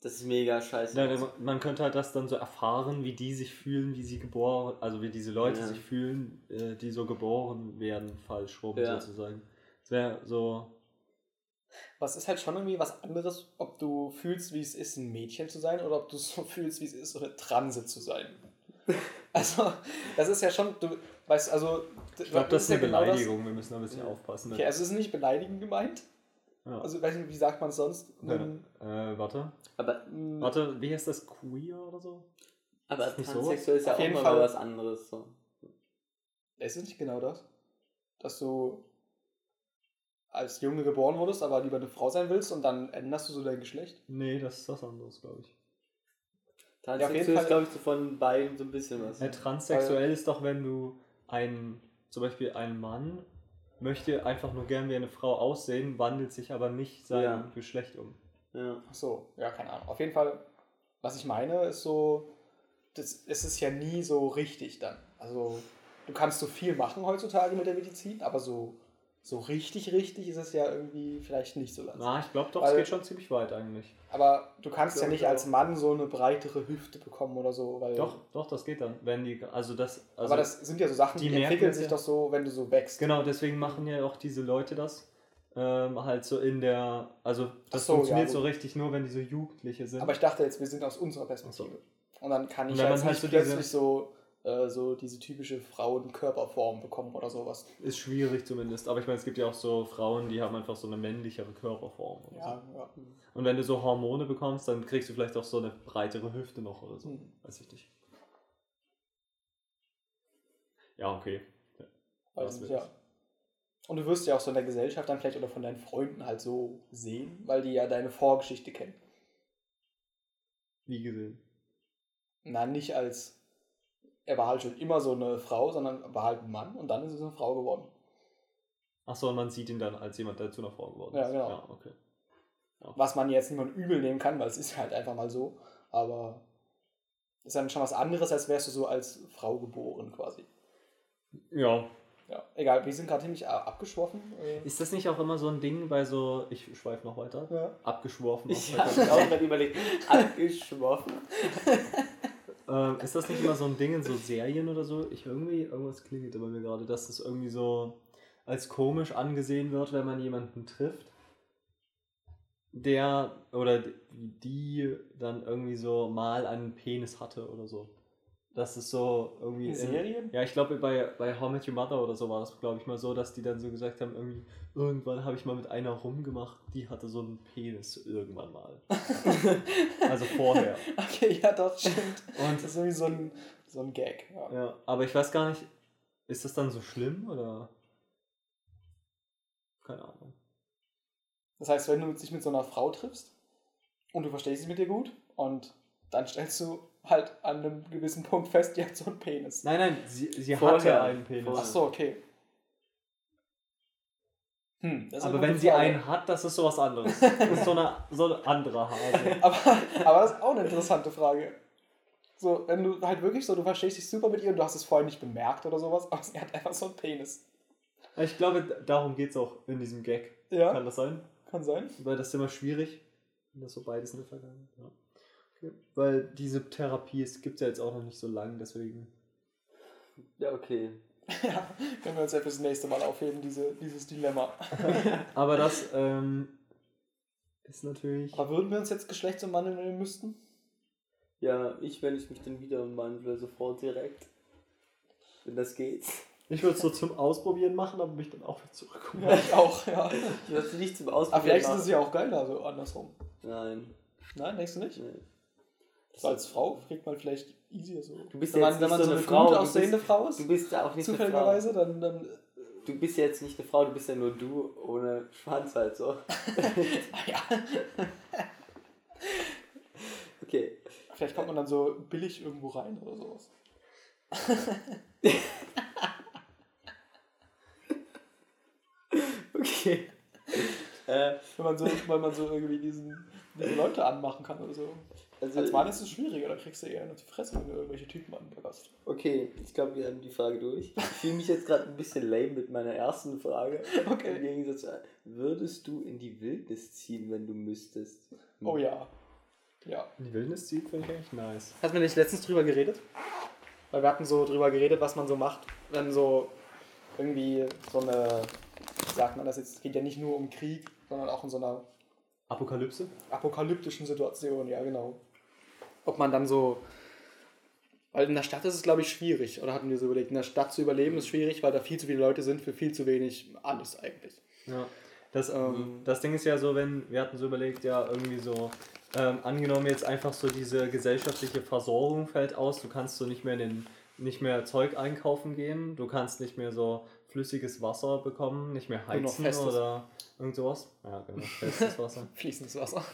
das ist mega scheiße. Ja, man- man könnte halt das dann so erfahren, wie die sich fühlen, wie sie geboren, also wie diese Leute Ja. sich fühlen, äh, die so geboren werden, falsch rum Ja. sozusagen. Das wäre so, Was ist halt schon irgendwie was anderes, ob du fühlst, wie es ist, ein Mädchen zu sein oder ob du so fühlst, wie es ist, so eine Transe zu sein. Also, das ist ja schon, du weißt, also. Ich glaube, das ist eine genau Beleidigung, wir müssen da ein bisschen Ja. aufpassen. Okay, also es ist nicht beleidigend gemeint, Ja. Also, weiß nicht, wie sagt man es sonst? Ähm, äh, warte. Aber, mh, Warte, wie heißt das? Queer oder so? aber Ist nicht so? transsexuell ist ja Auf auch jeden mal Fall. was anderes. So. Ist es nicht genau das? Dass du als Junge geboren wurdest, aber lieber eine Frau sein willst und dann änderst du so dein Geschlecht? Nee, das ist was anderes, glaube ich. Ja, auf jeden Transsexuell Fall- ist, glaube ich, so von beiden so ein bisschen was. Ja, transsexuell ist doch, wenn du ein, zum Beispiel ein Mann möchte einfach nur gern wie eine Frau aussehen, wandelt sich aber nicht sein Ja. Geschlecht um. Ja. Ach so, ja, keine Ahnung. Auf jeden Fall, was ich meine, ist so, das, es ist ja nie so richtig dann. Also, du kannst so viel machen heutzutage mit der Medizin, aber so, so richtig, richtig ist es ja irgendwie vielleicht nicht so ganz. Na, ich glaube doch, Weil- es geht schon ziemlich weit eigentlich. Aber du kannst ja nicht als Mann so eine breitere Hüfte bekommen oder so. Weil, Doch, doch, das geht dann. Wenn die, also das, also aber das sind ja so Sachen, die die, entwickeln sich ja. doch so, wenn du so wächst. Genau, deswegen machen ja auch diese Leute das. Ähm, halt so in der, also das so, funktioniert ja, so richtig nur, wenn die so Jugendliche sind. Aber ich dachte jetzt, wir sind aus unserer Perspektive. Und dann kann Und ich wenn man jetzt halt nicht so diese- plötzlich so, äh, so diese typische Frauenkörperform bekommen oder sowas. ist schwierig zumindest. Aber ich meine, es gibt ja auch so Frauen, die haben einfach so eine männlichere Körperform. Ja, ja. So. Und wenn du so Hormone bekommst, dann kriegst du vielleicht auch so eine breitere Hüfte noch oder so. Hm. Weiß ich nicht. Ja, okay. Weiß Was nicht, ja. Und du wirst ja auch so in der Gesellschaft dann vielleicht oder von deinen Freunden halt so sehen, weil die ja deine Vorgeschichte kennen. Wie gesehen. Na, nicht als, er war halt schon immer so eine Frau, sondern war halt ein Mann und dann ist es eine Frau geworden. Achso, und man sieht ihn dann als jemand, der zu einer Frau geworden Ja, ist. genau. Ja, okay. Was man jetzt niemand übel nehmen kann, weil es ist halt einfach mal so. Aber ist dann schon was anderes, als wärst du so als Frau geboren quasi. Ja. Ja, egal, wir sind gerade ziemlich abgeschworfen. Äh, Ist das nicht auch immer so ein Ding bei so, ich schweife noch weiter, ja. abgeschworfen. Ich auch habe auch gerade überlegt, abgeschworfen. Ähm, ist das nicht immer so ein Ding in so Serien oder so? Ich irgendwie, irgendwas klingelt bei mir gerade, dass das irgendwie so als komisch angesehen wird, wenn man jemanden trifft, der oder die dann irgendwie so mal einen Penis hatte oder so. Das ist so irgendwie. In Serien? ja, ich glaube bei, bei How Met Your Mother oder so war das, glaube ich, mal so, dass die dann so gesagt haben, irgendwie, irgendwann habe ich mal mit einer rumgemacht, die hatte so einen Penis irgendwann mal. also vorher. Okay, ja, doch, stimmt. Und Das ist irgendwie so ein, so ein Gag. Ja. Ja, aber ich weiß gar nicht, ist das dann so schlimm oder? Keine Ahnung. Das heißt, wenn du dich mit so einer Frau triffst und du verstehst dich mit ihr gut und dann stellst du halt an einem gewissen Punkt fest, die hat so einen Penis. Nein, nein, sie, sie Vorher. hatte einen Penis. Ach so, okay. Hm, das ist aber eine wenn sie Frage. einen hat, das ist sowas anderes. Das ist so, eine, so ein anderer Hase. aber, aber das ist auch eine interessante Frage. So, wenn du halt wirklich so, du verstehst dich super mit ihr und du hast es vorher nicht bemerkt oder sowas, aber sie hat einfach so einen Penis. Ich glaube, darum geht es auch in diesem Gag. Ja, Kann das sein? kann sein. Weil das ist immer schwierig. wenn Das so beides in der Vergangenheit. Ja. Weil diese Therapie gibt es ja jetzt auch noch nicht so lang, deswegen. Ja, okay. Ja, können wir uns ja fürs nächste Mal aufheben, diese, dieses Dilemma. Aber das ähm, ist natürlich. Aber würden wir uns jetzt geschlechtsumwandeln müssten? Ja, ich, wenn ich mich dann wieder umwandle, sofort direkt. Wenn das geht. Ich würde es so zum Ausprobieren machen, aber mich dann auch wieder zurückkommen. Ja, ich auch, ja. Ich würde es nicht zum Aber Ausprobieren vielleicht ist machen. es ja auch geiler, so andersrum. Nein. Nein, denkst du nicht? nee. So als Frau kriegt man vielleicht easier so. Du bist wenn ja man, jetzt wenn man so so eine Frau, gut aussehende bist- Frau ist, Du bist ja auch nicht eine Frau. zufälligerweise, dann, dann Du bist ja jetzt nicht eine Frau, du bist ja nur du ohne Schwanz halt so. ja. Okay. Vielleicht kommt man dann so billig irgendwo rein oder sowas. Okay. äh, Wenn man so, weil man so irgendwie diesen, diese Leute anmachen kann oder so. Also, Als Mann ist es schwieriger, da kriegst du eher auf die Fresse, wenn du irgendwelche Typen anbaggerst. okay, ich glaube, wir haben die Frage durch. Ich fühle mich jetzt gerade ein bisschen lame mit meiner ersten Frage. Im Okay. Gegensatz zu, würdest du in die Wildnis ziehen, wenn du müsstest? Oh ja. Ja. Die Wildnis zieht, finde ich eigentlich nice. Hast du nicht letztens drüber geredet? Weil wir hatten so drüber geredet, was man so macht, wenn so irgendwie so eine, wie sagt man das jetzt, es geht ja nicht nur um Krieg, sondern auch in so einer Apokalypse? apokalyptischen Situation, ja genau. Ob man dann so, weil in der Stadt ist es glaube ich schwierig, oder hatten wir so überlegt, in der Stadt zu überleben ist schwierig, weil da viel zu viele Leute sind für viel zu wenig alles eigentlich. Ja. Das, Ähm, das Ding ist ja so, wenn, wir hatten so überlegt, ja, irgendwie so, ähm, angenommen jetzt einfach so diese gesellschaftliche Versorgung fällt aus, du kannst so nicht mehr in den, nicht mehr Zeug einkaufen gehen, du kannst nicht mehr so flüssiges Wasser bekommen, nicht mehr heizen oder irgend sowas. Ja, genau, festes Wasser. Fließendes Wasser.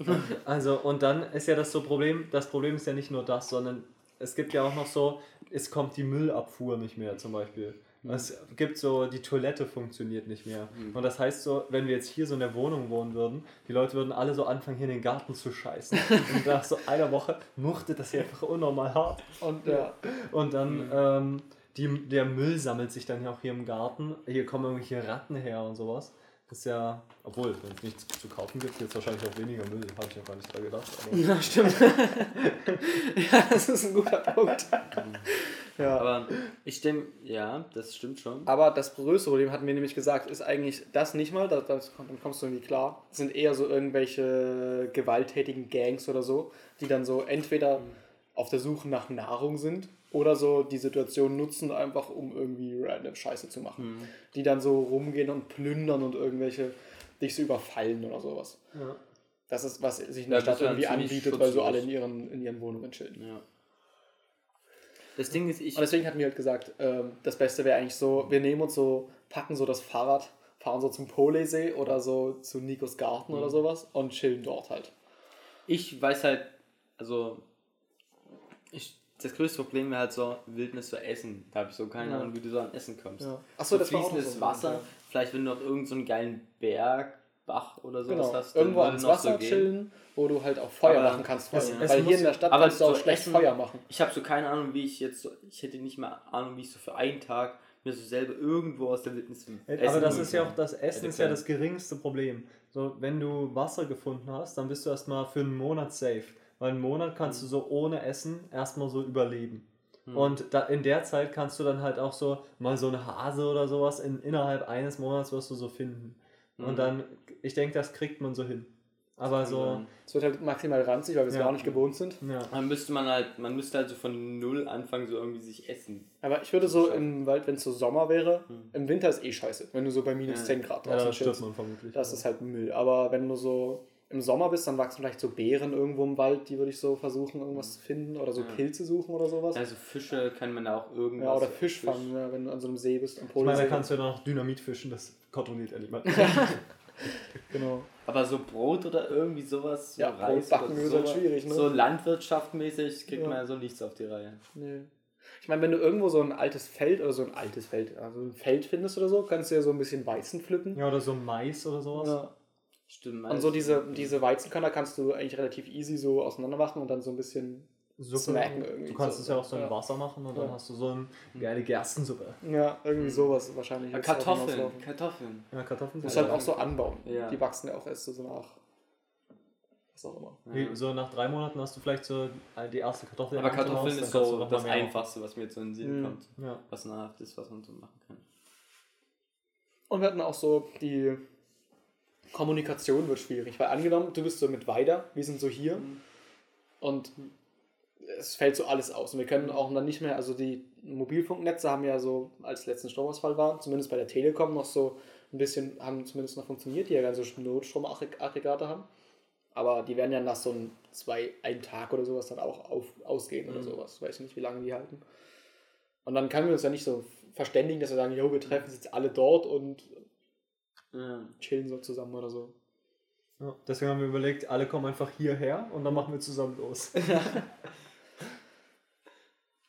Also, und dann ist ja das so Problem, das Problem ist ja nicht nur das, sondern es gibt ja auch noch so, es kommt die Müllabfuhr nicht mehr zum Beispiel. Es gibt so, die Toilette funktioniert nicht mehr. Und das heißt so, wenn wir jetzt hier so in der Wohnung wohnen würden, die Leute würden alle so anfangen, hier in den Garten zu scheißen. Und nach so einer Woche muchtet das hier einfach unnormal hart. Und ja. Und dann, ähm, die, der Müll sammelt sich dann ja auch hier im Garten. Hier kommen irgendwelche Ratten her und sowas. Das ist ja, obwohl, wenn es nichts zu kaufen gibt, jetzt wahrscheinlich auch weniger Müll. Habe ich ja gar nicht dran gedacht. Aber Ja, stimmt. ja, das ist ein guter Punkt. Ja. Aber ich denke, ja, das stimmt schon. Aber das größere Problem, hatten wir nämlich gesagt, ist eigentlich das nicht mal, das, das, dann kommst du irgendwie klar. Es sind eher so irgendwelche gewalttätigen Gangs oder so, die dann so entweder auf der Suche nach Nahrung sind oder so die Situation nutzen, einfach um irgendwie random Scheiße zu machen. Die dann so rumgehen und plündern und irgendwelche dich so überfallen oder sowas. ja. Das ist, was sich in Ja, der das Stadt irgendwie anbietet, weil so schutzlos. alle in ihren, in ihren Wohnungen chillen. Ja. Das Ding ist, ich. Und deswegen hatten wir halt gesagt, ähm, das Beste wäre eigentlich so, wir nehmen uns so, packen so das Fahrrad, fahren so zum Polesee oder so zu Nikos Garten oder sowas und chillen dort halt. Ich weiß halt, also ich, das größte Problem wäre halt so Wildnis zu essen. Da habe ich so keine. Ahnung, wie du so an Essen kommst. Ja. Achso, Achso, das fließendes so Wasser, Punkt, vielleicht wenn du noch irgendeinen so einen geilen Berg, Bach oder sowas Genau, hast. irgendwo ans Wasser so chillen, wo du halt auch Feuer Aber machen kannst. es- Weil, es weil hier in der Stadt aber kannst du auch so schlecht Essen- Feuer machen. Ich habe so keine Ahnung, wie ich jetzt so, ich hätte nicht mal Ahnung, wie ich so für einen Tag mir so selber irgendwo aus der Wildnis Aber das ist ja auch das Essen ist ja das geringste Problem. So, wenn du Wasser gefunden hast, dann bist du erstmal für einen Monat safe. Weil einen Monat kannst du so ohne Essen erstmal so überleben. Und da, in der Zeit kannst du dann halt auch so mal so eine Hase oder sowas in, innerhalb eines Monats wirst du so finden. Und dann, ich denke, das kriegt man so hin. Aber so. Es wird halt maximal ranzig, weil wir es Ja. gar nicht gewohnt sind. ja. Dann müsste man halt, man müsste halt so von null anfangen, so irgendwie sich essen. Aber ich würde so im Wald, wenn es so Sommer wäre, Hm. im Winter ist eh scheiße. Wenn du so bei minus Ja. 10 Grad ja, draußen stirbt chillst. man vermutlich. Das ist halt Müll. Aber wenn du so im Sommer bist, dann wachsen vielleicht so Beeren irgendwo im Wald, die würde ich so versuchen, irgendwas zu finden. Oder so Ja. Pilze suchen oder sowas. Also Fische kann man da auch irgendwas. Ja, oder Fisch fangen, ja, wenn du an so einem See bist, am ich meine, da kannst du ja noch Dynamit fischen, das kontrolliert ja niemand. Genau. Aber so Brot oder irgendwie sowas, so Ja, Reis Brot backen oder ist halt schwierig, ne? So landwirtschaftmäßig kriegt Ja. man ja so nichts auf die Reihe. Nee. Ich meine, wenn du irgendwo so ein altes Feld oder so ein altes Feld, also ein Feld findest oder so, kannst du ja so ein bisschen Weizen pflücken. ja, oder so Mais oder sowas. Ja. Stimmt. Und so diese, diese Weizenkörner kannst du eigentlich relativ easy so auseinander machen und dann so ein bisschen. Suppe. Snacken irgendwie Du kannst so. es ja auch so in Ja. Wasser machen und dann Ja. hast du so eine geile Gerstensuppe. Ja, irgendwie sowas wahrscheinlich. Ja, Kartoffeln. Kartoffeln. Ja, Kartoffeln musst halt ja auch so anbauen. Ja. Die wachsen ja auch erst so nach. Was auch immer. Wie, so nach drei Monaten hast du vielleicht so die erste Kartoffel. Aber im Kartoffeln dann ist so das Einfachste, was mir jetzt so in den Sinn Mhm. kommt. Ja. Was nahrhaft ist, was man so machen kann. Und wir hatten auch so die Kommunikation wird schwierig, weil angenommen, du bist so mit weiter, wir sind so hier und es fällt so alles aus. Und wir können auch dann nicht mehr, also die Mobilfunknetze haben ja so, als letzten Stromausfall war, zumindest bei der Telekom noch so ein bisschen, haben zumindest noch funktioniert, die ja dann so Notstromaggregate haben. Aber die werden ja nach so einem zwei, ein Tag oder sowas dann auch auf, ausgehen oder sowas. Weiß nicht, wie lange die halten. Und dann können wir uns ja nicht so verständigen, dass wir sagen, jo, wir treffen uns jetzt alle dort und Ja. chillen so zusammen oder so. Ja. Deswegen haben wir überlegt, alle kommen einfach hierher und dann machen wir zusammen los.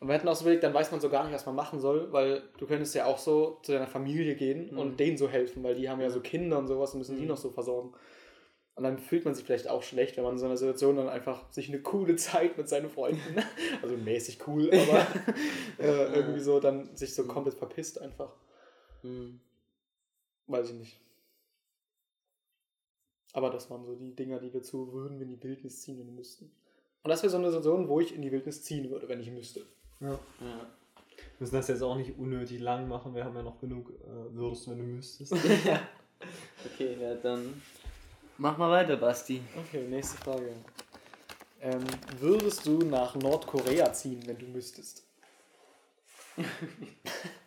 Und wir hätten auch so überlegt, dann weiß man so gar nicht, was man machen soll, weil du könntest ja auch so zu deiner Familie gehen und denen so helfen, weil die haben ja so Kinder und sowas und müssen die noch so versorgen. Und dann fühlt man sich vielleicht auch schlecht, wenn man in so einer Situation dann einfach sich eine coole Zeit mit seinen Freunden, also mäßig cool, aber äh, irgendwie so dann sich so komplett verpisst einfach. Hm. Weiß ich nicht. Aber das waren so die Dinger, die wir zu würden wir in die Wildnis ziehen, wenn müssten. Und das wäre so eine Situation, wo ich in die Wildnis ziehen würde, wenn ich müsste. Ja. Ja. Wir müssen das jetzt auch nicht unnötig lang machen, wir haben ja noch genug äh, würdest, wenn du müsstest. Okay, ja, dann mach mal weiter, Basti. Okay, nächste Frage. Ähm, würdest du nach Nordkorea ziehen, wenn du müsstest?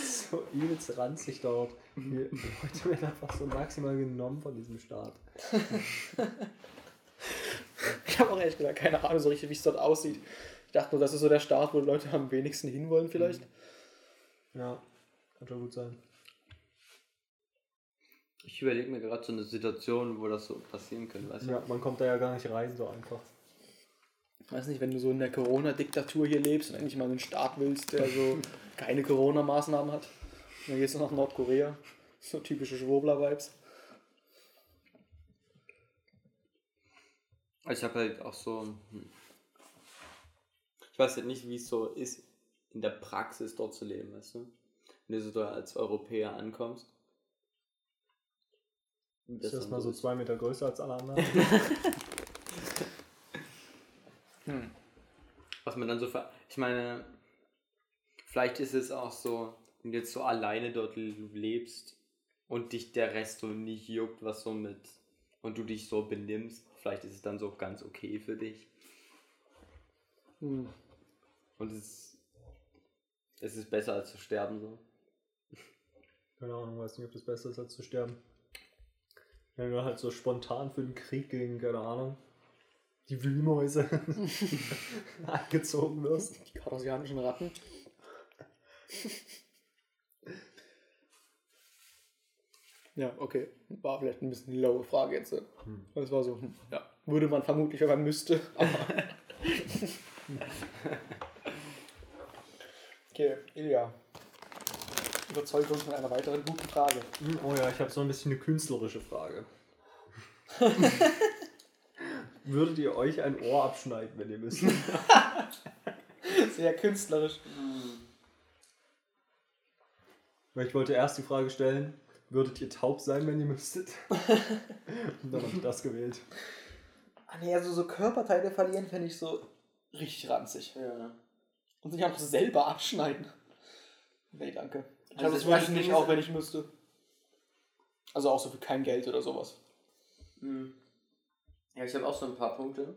so übelst ranzig dort. Die Leute werden einfach so maximal genommen von diesem Staat. Ich habe auch ehrlich gesagt keine Ahnung so richtig, wie es dort aussieht. Ich dachte nur, das ist so der Staat, wo die Leute am wenigsten hinwollen vielleicht. Ja, kann schon gut sein. Ich überlege mir gerade so eine Situation, wo das so passieren könnte, weißt du? Ja, man kommt da ja gar nicht rein, so einfach. Ich weiß nicht, wenn du so in der Corona-Diktatur hier lebst und endlich mal einen Staat willst, der so keine Corona-Maßnahmen hat. Dann gehst du nach Nordkorea. So typische Schwurbler-Vibes. Ich habe halt auch so. hm. Ich weiß halt nicht, wie es so ist, in der Praxis dort zu leben, weißt du? Wenn du so da als Europäer ankommst. Wie Ist dann das mal so zwei Meter größer als alle anderen? Was man dann so ver. Ich meine, vielleicht ist es auch so, wenn du jetzt so alleine dort lebst und dich der Rest so nicht juckt, was so mit. und du dich so benimmst, vielleicht ist es dann so ganz okay für dich. Hm. Und es, es ist besser als zu sterben so. Keine Ahnung, weiß nicht, ob das besser ist, als zu sterben. Wenn du halt so spontan für den Krieg gegen, keine Ahnung, die Wühlmäuse angezogen wirst. Die kardassianischen Ratten. Ja, okay. War vielleicht ein bisschen eine lowe Frage jetzt. Hm. Das war so, hm, ja. Würde man vermutlich, wenn man müsste. Aber okay, Ilja. Überzeuge uns mit einer weiteren guten Frage. Hm, Oh ja, ich habe so ein bisschen eine künstlerische Frage. Würdet ihr euch ein Ohr abschneiden, wenn ihr müsst? Sehr künstlerisch. Weil ich wollte erst die Frage stellen, würdet ihr taub sein, wenn ihr müsstet? Und dann habe ich das gewählt. Ah, nee, also so Körperteile verlieren fände ich so richtig ranzig. Ja. Und sich einfach selber abschneiden. Nee, danke. Ich Also das das würde ich Ding nicht, auch wenn ich müsste. Also auch so für kein Geld oder sowas. Hm. Ja, ich habe auch so ein paar Punkte.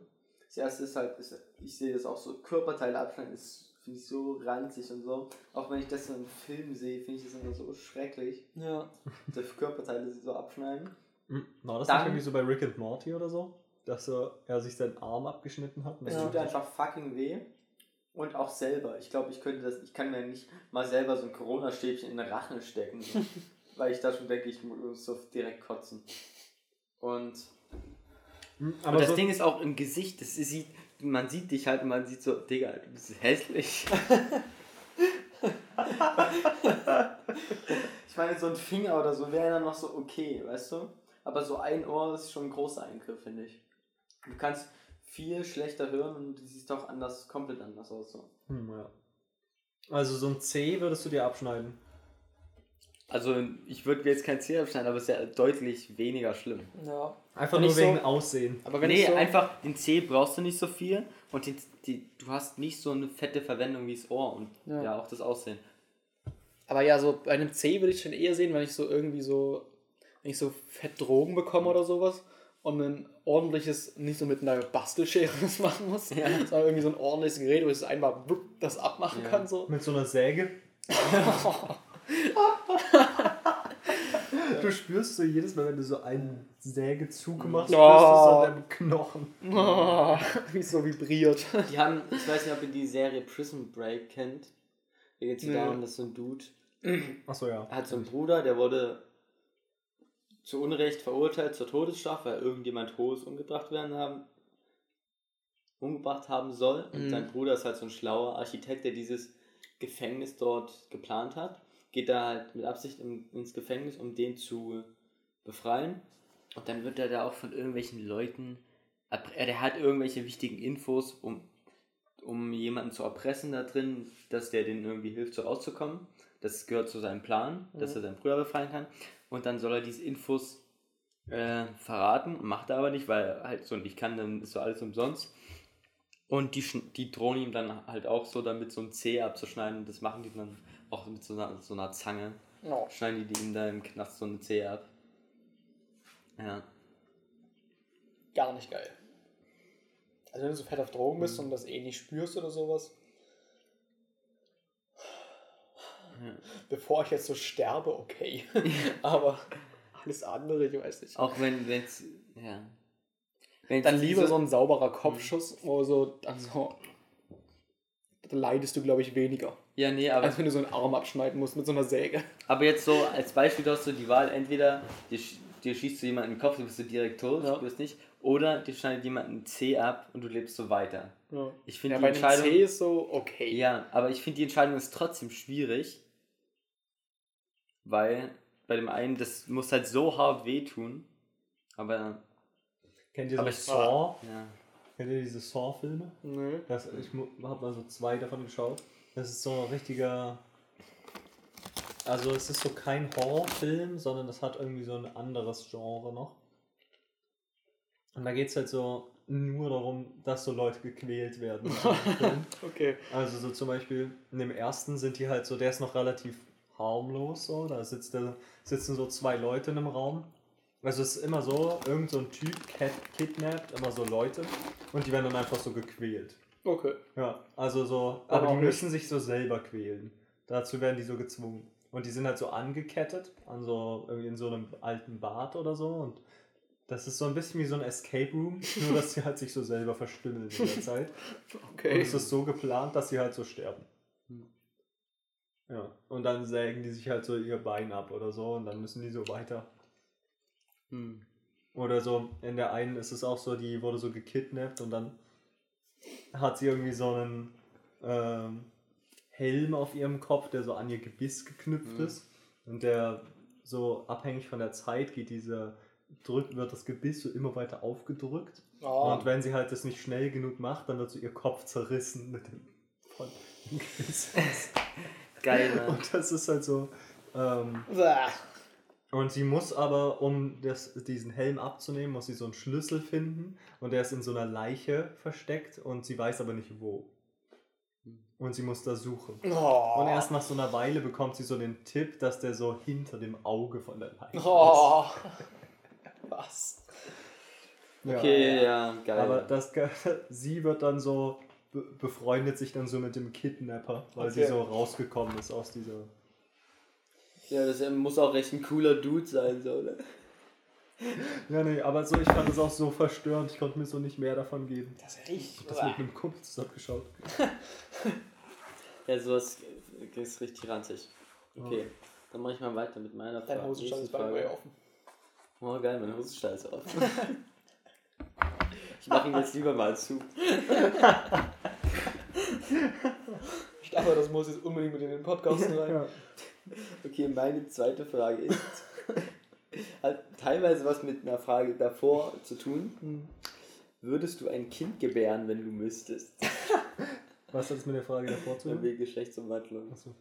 Das erste ist halt, ich sehe das auch so, Körperteile abschneiden ist, finde ich so ranzig und so. Auch wenn ich das so im Film sehe, finde ich das immer so schrecklich. Ja. Die Körperteile so abschneiden. Hm, War das Dann- nicht irgendwie so bei Rick and Morty oder so? Dass er, er sich seinen Arm abgeschnitten hat? und Es tut einfach fucking weh. Und auch selber. Ich glaube, ich könnte das, ich kann mir nicht mal selber so ein Corona-Stäbchen in den Rachen stecken. So. weil ich da schon denke, ich muss so direkt kotzen. Und Hm, Aber Aber das so, Ding ist auch im Gesicht, das sieht, man sieht dich halt und man sieht so, Digga, du bist hässlich. ich meine, so ein Finger oder so wäre dann noch so okay, weißt du? Aber so ein Ohr ist schon ein großer Eingriff, finde ich. Du kannst viel schlechter hören und du siehst doch anders, komplett anders aus. So. hm, ja. also so ein C würdest du dir abschneiden. Also ich würde jetzt kein Zeh abschneiden, aber es ist ja deutlich weniger schlimm. Ja. Einfach Wenn nur wegen so- Aussehen. Aber wenn nee, ich so, einfach den Zeh brauchst du nicht so viel und die, die, du hast nicht so eine fette Verwendung wie das Ohr und Ja. ja, auch das Aussehen. Aber ja, so bei einem C würde ich schon eher sehen, wenn ich so irgendwie so, wenn ich so fett Drogen bekomme oder sowas und ein ordentliches, nicht so mit einer Bastelschere das machen muss, Ja. sondern irgendwie so ein ordentliches Gerät, wo ich das einmal wupp, das abmachen Ja. kann. So. Mit so einer Säge. Du spürst so jedes Mal, wenn du so einen Sägezug machst, Oh. spürst du so an deinem Knochen. Oh, wie es so vibriert. Die haben, ich weiß nicht, ob ihr die Serie Prison Break kennt. Da geht es Nee. darum, dass so ein Dude Achso, ja. hat so einen Bruder, der wurde zu Unrecht verurteilt zur Todesstrafe, weil irgendjemand Hohes umgebracht werden haben, umgebracht haben soll. Und Mhm. sein Bruder ist halt so ein schlauer Architekt, der dieses Gefängnis dort geplant hat. Geht da halt mit Absicht in, ins Gefängnis, um den zu befreien. Und dann wird er da auch von irgendwelchen Leuten, äh, der hat irgendwelche wichtigen Infos, um, um jemanden zu erpressen da drin, dass der denen irgendwie hilft, so rauszukommen. Das gehört zu seinem Plan, dass Mhm. er seinen Bruder befreien kann. Und dann soll er diese Infos äh, verraten, macht er aber nicht, weil er halt so nicht kann, dann ist so alles umsonst. Und die, die drohen ihm dann halt auch so damit so ein Zeh abzuschneiden. Das machen die dann auch mit so einer, so einer Zange. Oh. Schneiden die ihm da im Knast so eine Zeh ab. Ja. Gar nicht geil. Also wenn du so fett auf Drogen bist und das eh nicht spürst oder sowas. Ja. bevor ich jetzt so sterbe, okay. Aber alles andere, ich weiß nicht. Auch wenn es, ja. Wenn's Dann lieber diese- so ein sauberer Kopfschuss, wo so, dann so, da leidest du, glaube ich, weniger. Ja, nee, aber, Als wenn du so einen Arm abschneiden musst mit so einer Säge. aber jetzt so als Beispiel, du hast du die Wahl, entweder dir, dir schießt du jemanden in den Kopf, du bist du direkt tot, Ja. du bist nicht, oder dir schneidet jemand ein C ab und du lebst so weiter. Ja, Ich finde ja die Entscheidung. C ist so okay. Ja, aber ich finde die Entscheidung ist trotzdem schwierig, weil bei dem einen, das muss halt so hart wehtun, aber Kennt ihr Aber so ich- Saw? ja. Kennt ihr diese Saw-Filme? Nö. Das, ich habe mal so zwei davon geschaut. Das ist so ein richtiger. Also, es ist so kein Horrorfilm, sondern es hat irgendwie so ein anderes Genre noch. Und da geht es halt so nur darum, dass so Leute gequält werden. Okay. Also so zum Beispiel in dem ersten sind die halt so, der ist noch relativ harmlos so, da sitzt der, sitzen so zwei Leute in einem Raum. Also es ist immer so, irgend so ein Typ kidnappt immer so Leute und die werden dann einfach so gequält. Okay. Ja, also so, Aber die nicht. müssen sich so selber quälen. Dazu werden die so gezwungen. Und die sind halt so angekettet an so irgendwie in so einem alten Bad oder so und das ist so ein bisschen wie so ein Escape Room, nur dass sie halt sich so selber verstümmeln in der Zeit. Und Okay. es ist so geplant, dass sie halt so sterben. Ja, und dann sägen die sich halt so ihr Bein ab oder so und dann müssen die so weiter. Hm. Oder so, in der einen ist es auch so, die wurde so gekidnappt und dann hat sie irgendwie so einen ähm, Helm auf ihrem Kopf, der so an ihr Gebiss geknüpft Mhm. ist. Und der so abhängig von der Zeit geht dieser, drückt, wird das Gebiss so immer weiter aufgedrückt. Oh. Und wenn sie halt das nicht schnell genug macht, dann wird so ihr Kopf zerrissen mit dem von dem Gebiss. Geil, ne? Und das ist halt so. Ähm. Und sie muss aber, um das, diesen Helm abzunehmen, muss sie so einen Schlüssel finden. Und der ist in so einer Leiche versteckt und sie weiß aber nicht wo. Und sie muss da suchen. Oh. Und erst nach so einer Weile bekommt sie so den Tipp, dass der so hinter dem Auge von der Leiche Oh. Was? ist. Ja. Okay, ja, geil. Aber das, ge- sie wird dann so, be befreundet sich dann so mit dem Kidnapper, weil sie Okay. so rausgekommen ist aus dieser. Ja, das muss auch recht ein cooler Dude sein, so, ne? Ja, nee, aber so, ich fand es auch so verstörend, ich konnte mir so nicht mehr davon geben. Das riecht. Ich hab das mit einem Kumpel zusammen geschaut. Ja, sowas ist richtig ranzig. Okay, dann mache ich mal weiter mit meiner Dein Frage. Hosenstand ist Nächste bei offen. Oh, geil, meine Hosenstall ist offen. ich mache ihn jetzt lieber mal zu. Ich dachte, das muss jetzt unbedingt mit in den Podcast rein. Ja. Okay, meine zweite Frage ist, hat teilweise was mit einer Frage davor zu tun. Hm. Würdest du ein Kind gebären, wenn du müsstest? Was hat das mit der Frage davor zu tun? Wegen Geschlechtsumwandlung. Achso.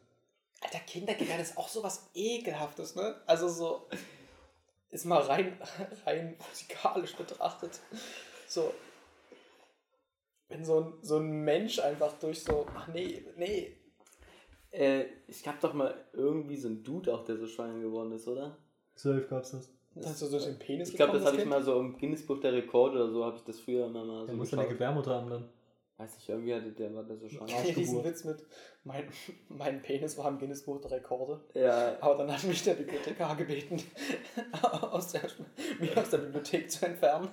Alter, Kindergebären ist auch sowas ekelhaftes, ne? Also so, ist mal rein, rein physikalisch betrachtet. So, wenn so ein, so ein Mensch einfach durch so, ach nee, nee. Äh, ich gab doch mal irgendwie so einen Dude auch, der so schwanger geworden ist, oder? Zwölf gab's das. Hast du durch den Penis Ich glaube, das bekommen, habe ich mal so im Guinness-Buch der Rekorde oder so, habe ich das früher immer mal so Der muss ja eine. Gebärmutter haben dann. Weiß nicht, irgendwie hatte der war da so schwanger. Ihr diesen. Witz mit, mein, mein Penis war im Guinness-Buch der Rekorde. Ja, Aber dann hat mich der Bibliothekar gebeten, aus der, mich aus der Bibliothek zu entfernen.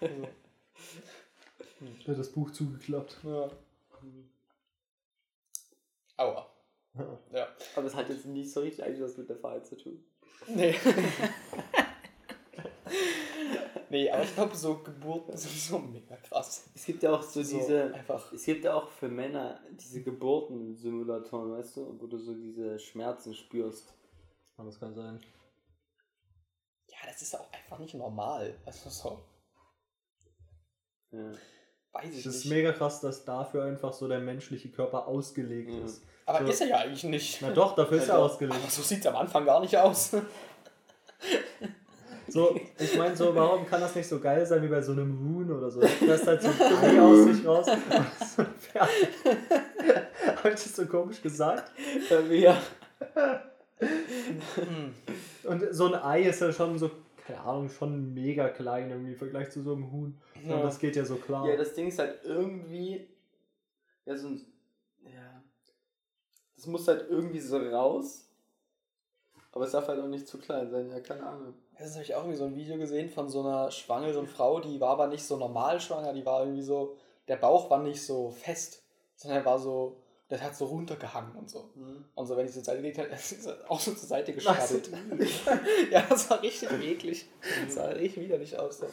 Also, Der hat das Buch zugeklappt. ja. Aua. Ja. aber es hat jetzt nicht so richtig eigentlich was mit der Wahrheit zu tun. Nee. nee, aber ich glaube, so Geburten sind so mega krass. Es gibt ja auch so, So diese. einfach. Es gibt ja auch für Männer diese Geburtensimulatoren, weißt du, wo du so diese Schmerzen spürst. Aber das kann sein. Ja, das ist auch einfach nicht normal. Also so, Ja. Weiß ich Es ist nicht. mega krass, dass dafür einfach so der menschliche Körper ausgelegt Ja. ist. aber so- ist er ja eigentlich nicht. Na doch, dafür ist er Ja, doch. ausgelegt. Aber so sieht es am Anfang gar nicht aus. So, ich meine, so, warum kann das nicht so geil sein wie bei so einem Huhn oder so? Du lässt halt so ein Ei aus sich raus so. Habe ich das so komisch gesagt? ja. Und so ein Ei ist ja schon so, keine Ahnung, schon mega klein irgendwie im Vergleich zu so einem Huhn. Ja. Und das geht ja so klar. ja, das Ding ist halt irgendwie. Ja, so ein. Ja. Das muss halt irgendwie so raus. Aber es darf halt auch nicht zu klein sein, ja, keine Ahnung. Das habe ich auch irgendwie so ein Video gesehen von so einer schwangeren Frau, die war aber nicht so normal schwanger, die war irgendwie so, der Bauch war nicht so fest, sondern er war so, das hat so runtergehangen und so. Und so, wenn ich zur Seite gelegt habe, ist es auch so zur Seite geschrabbelt. ja, das war richtig eklig. Das sah richtig widerlich aus. So.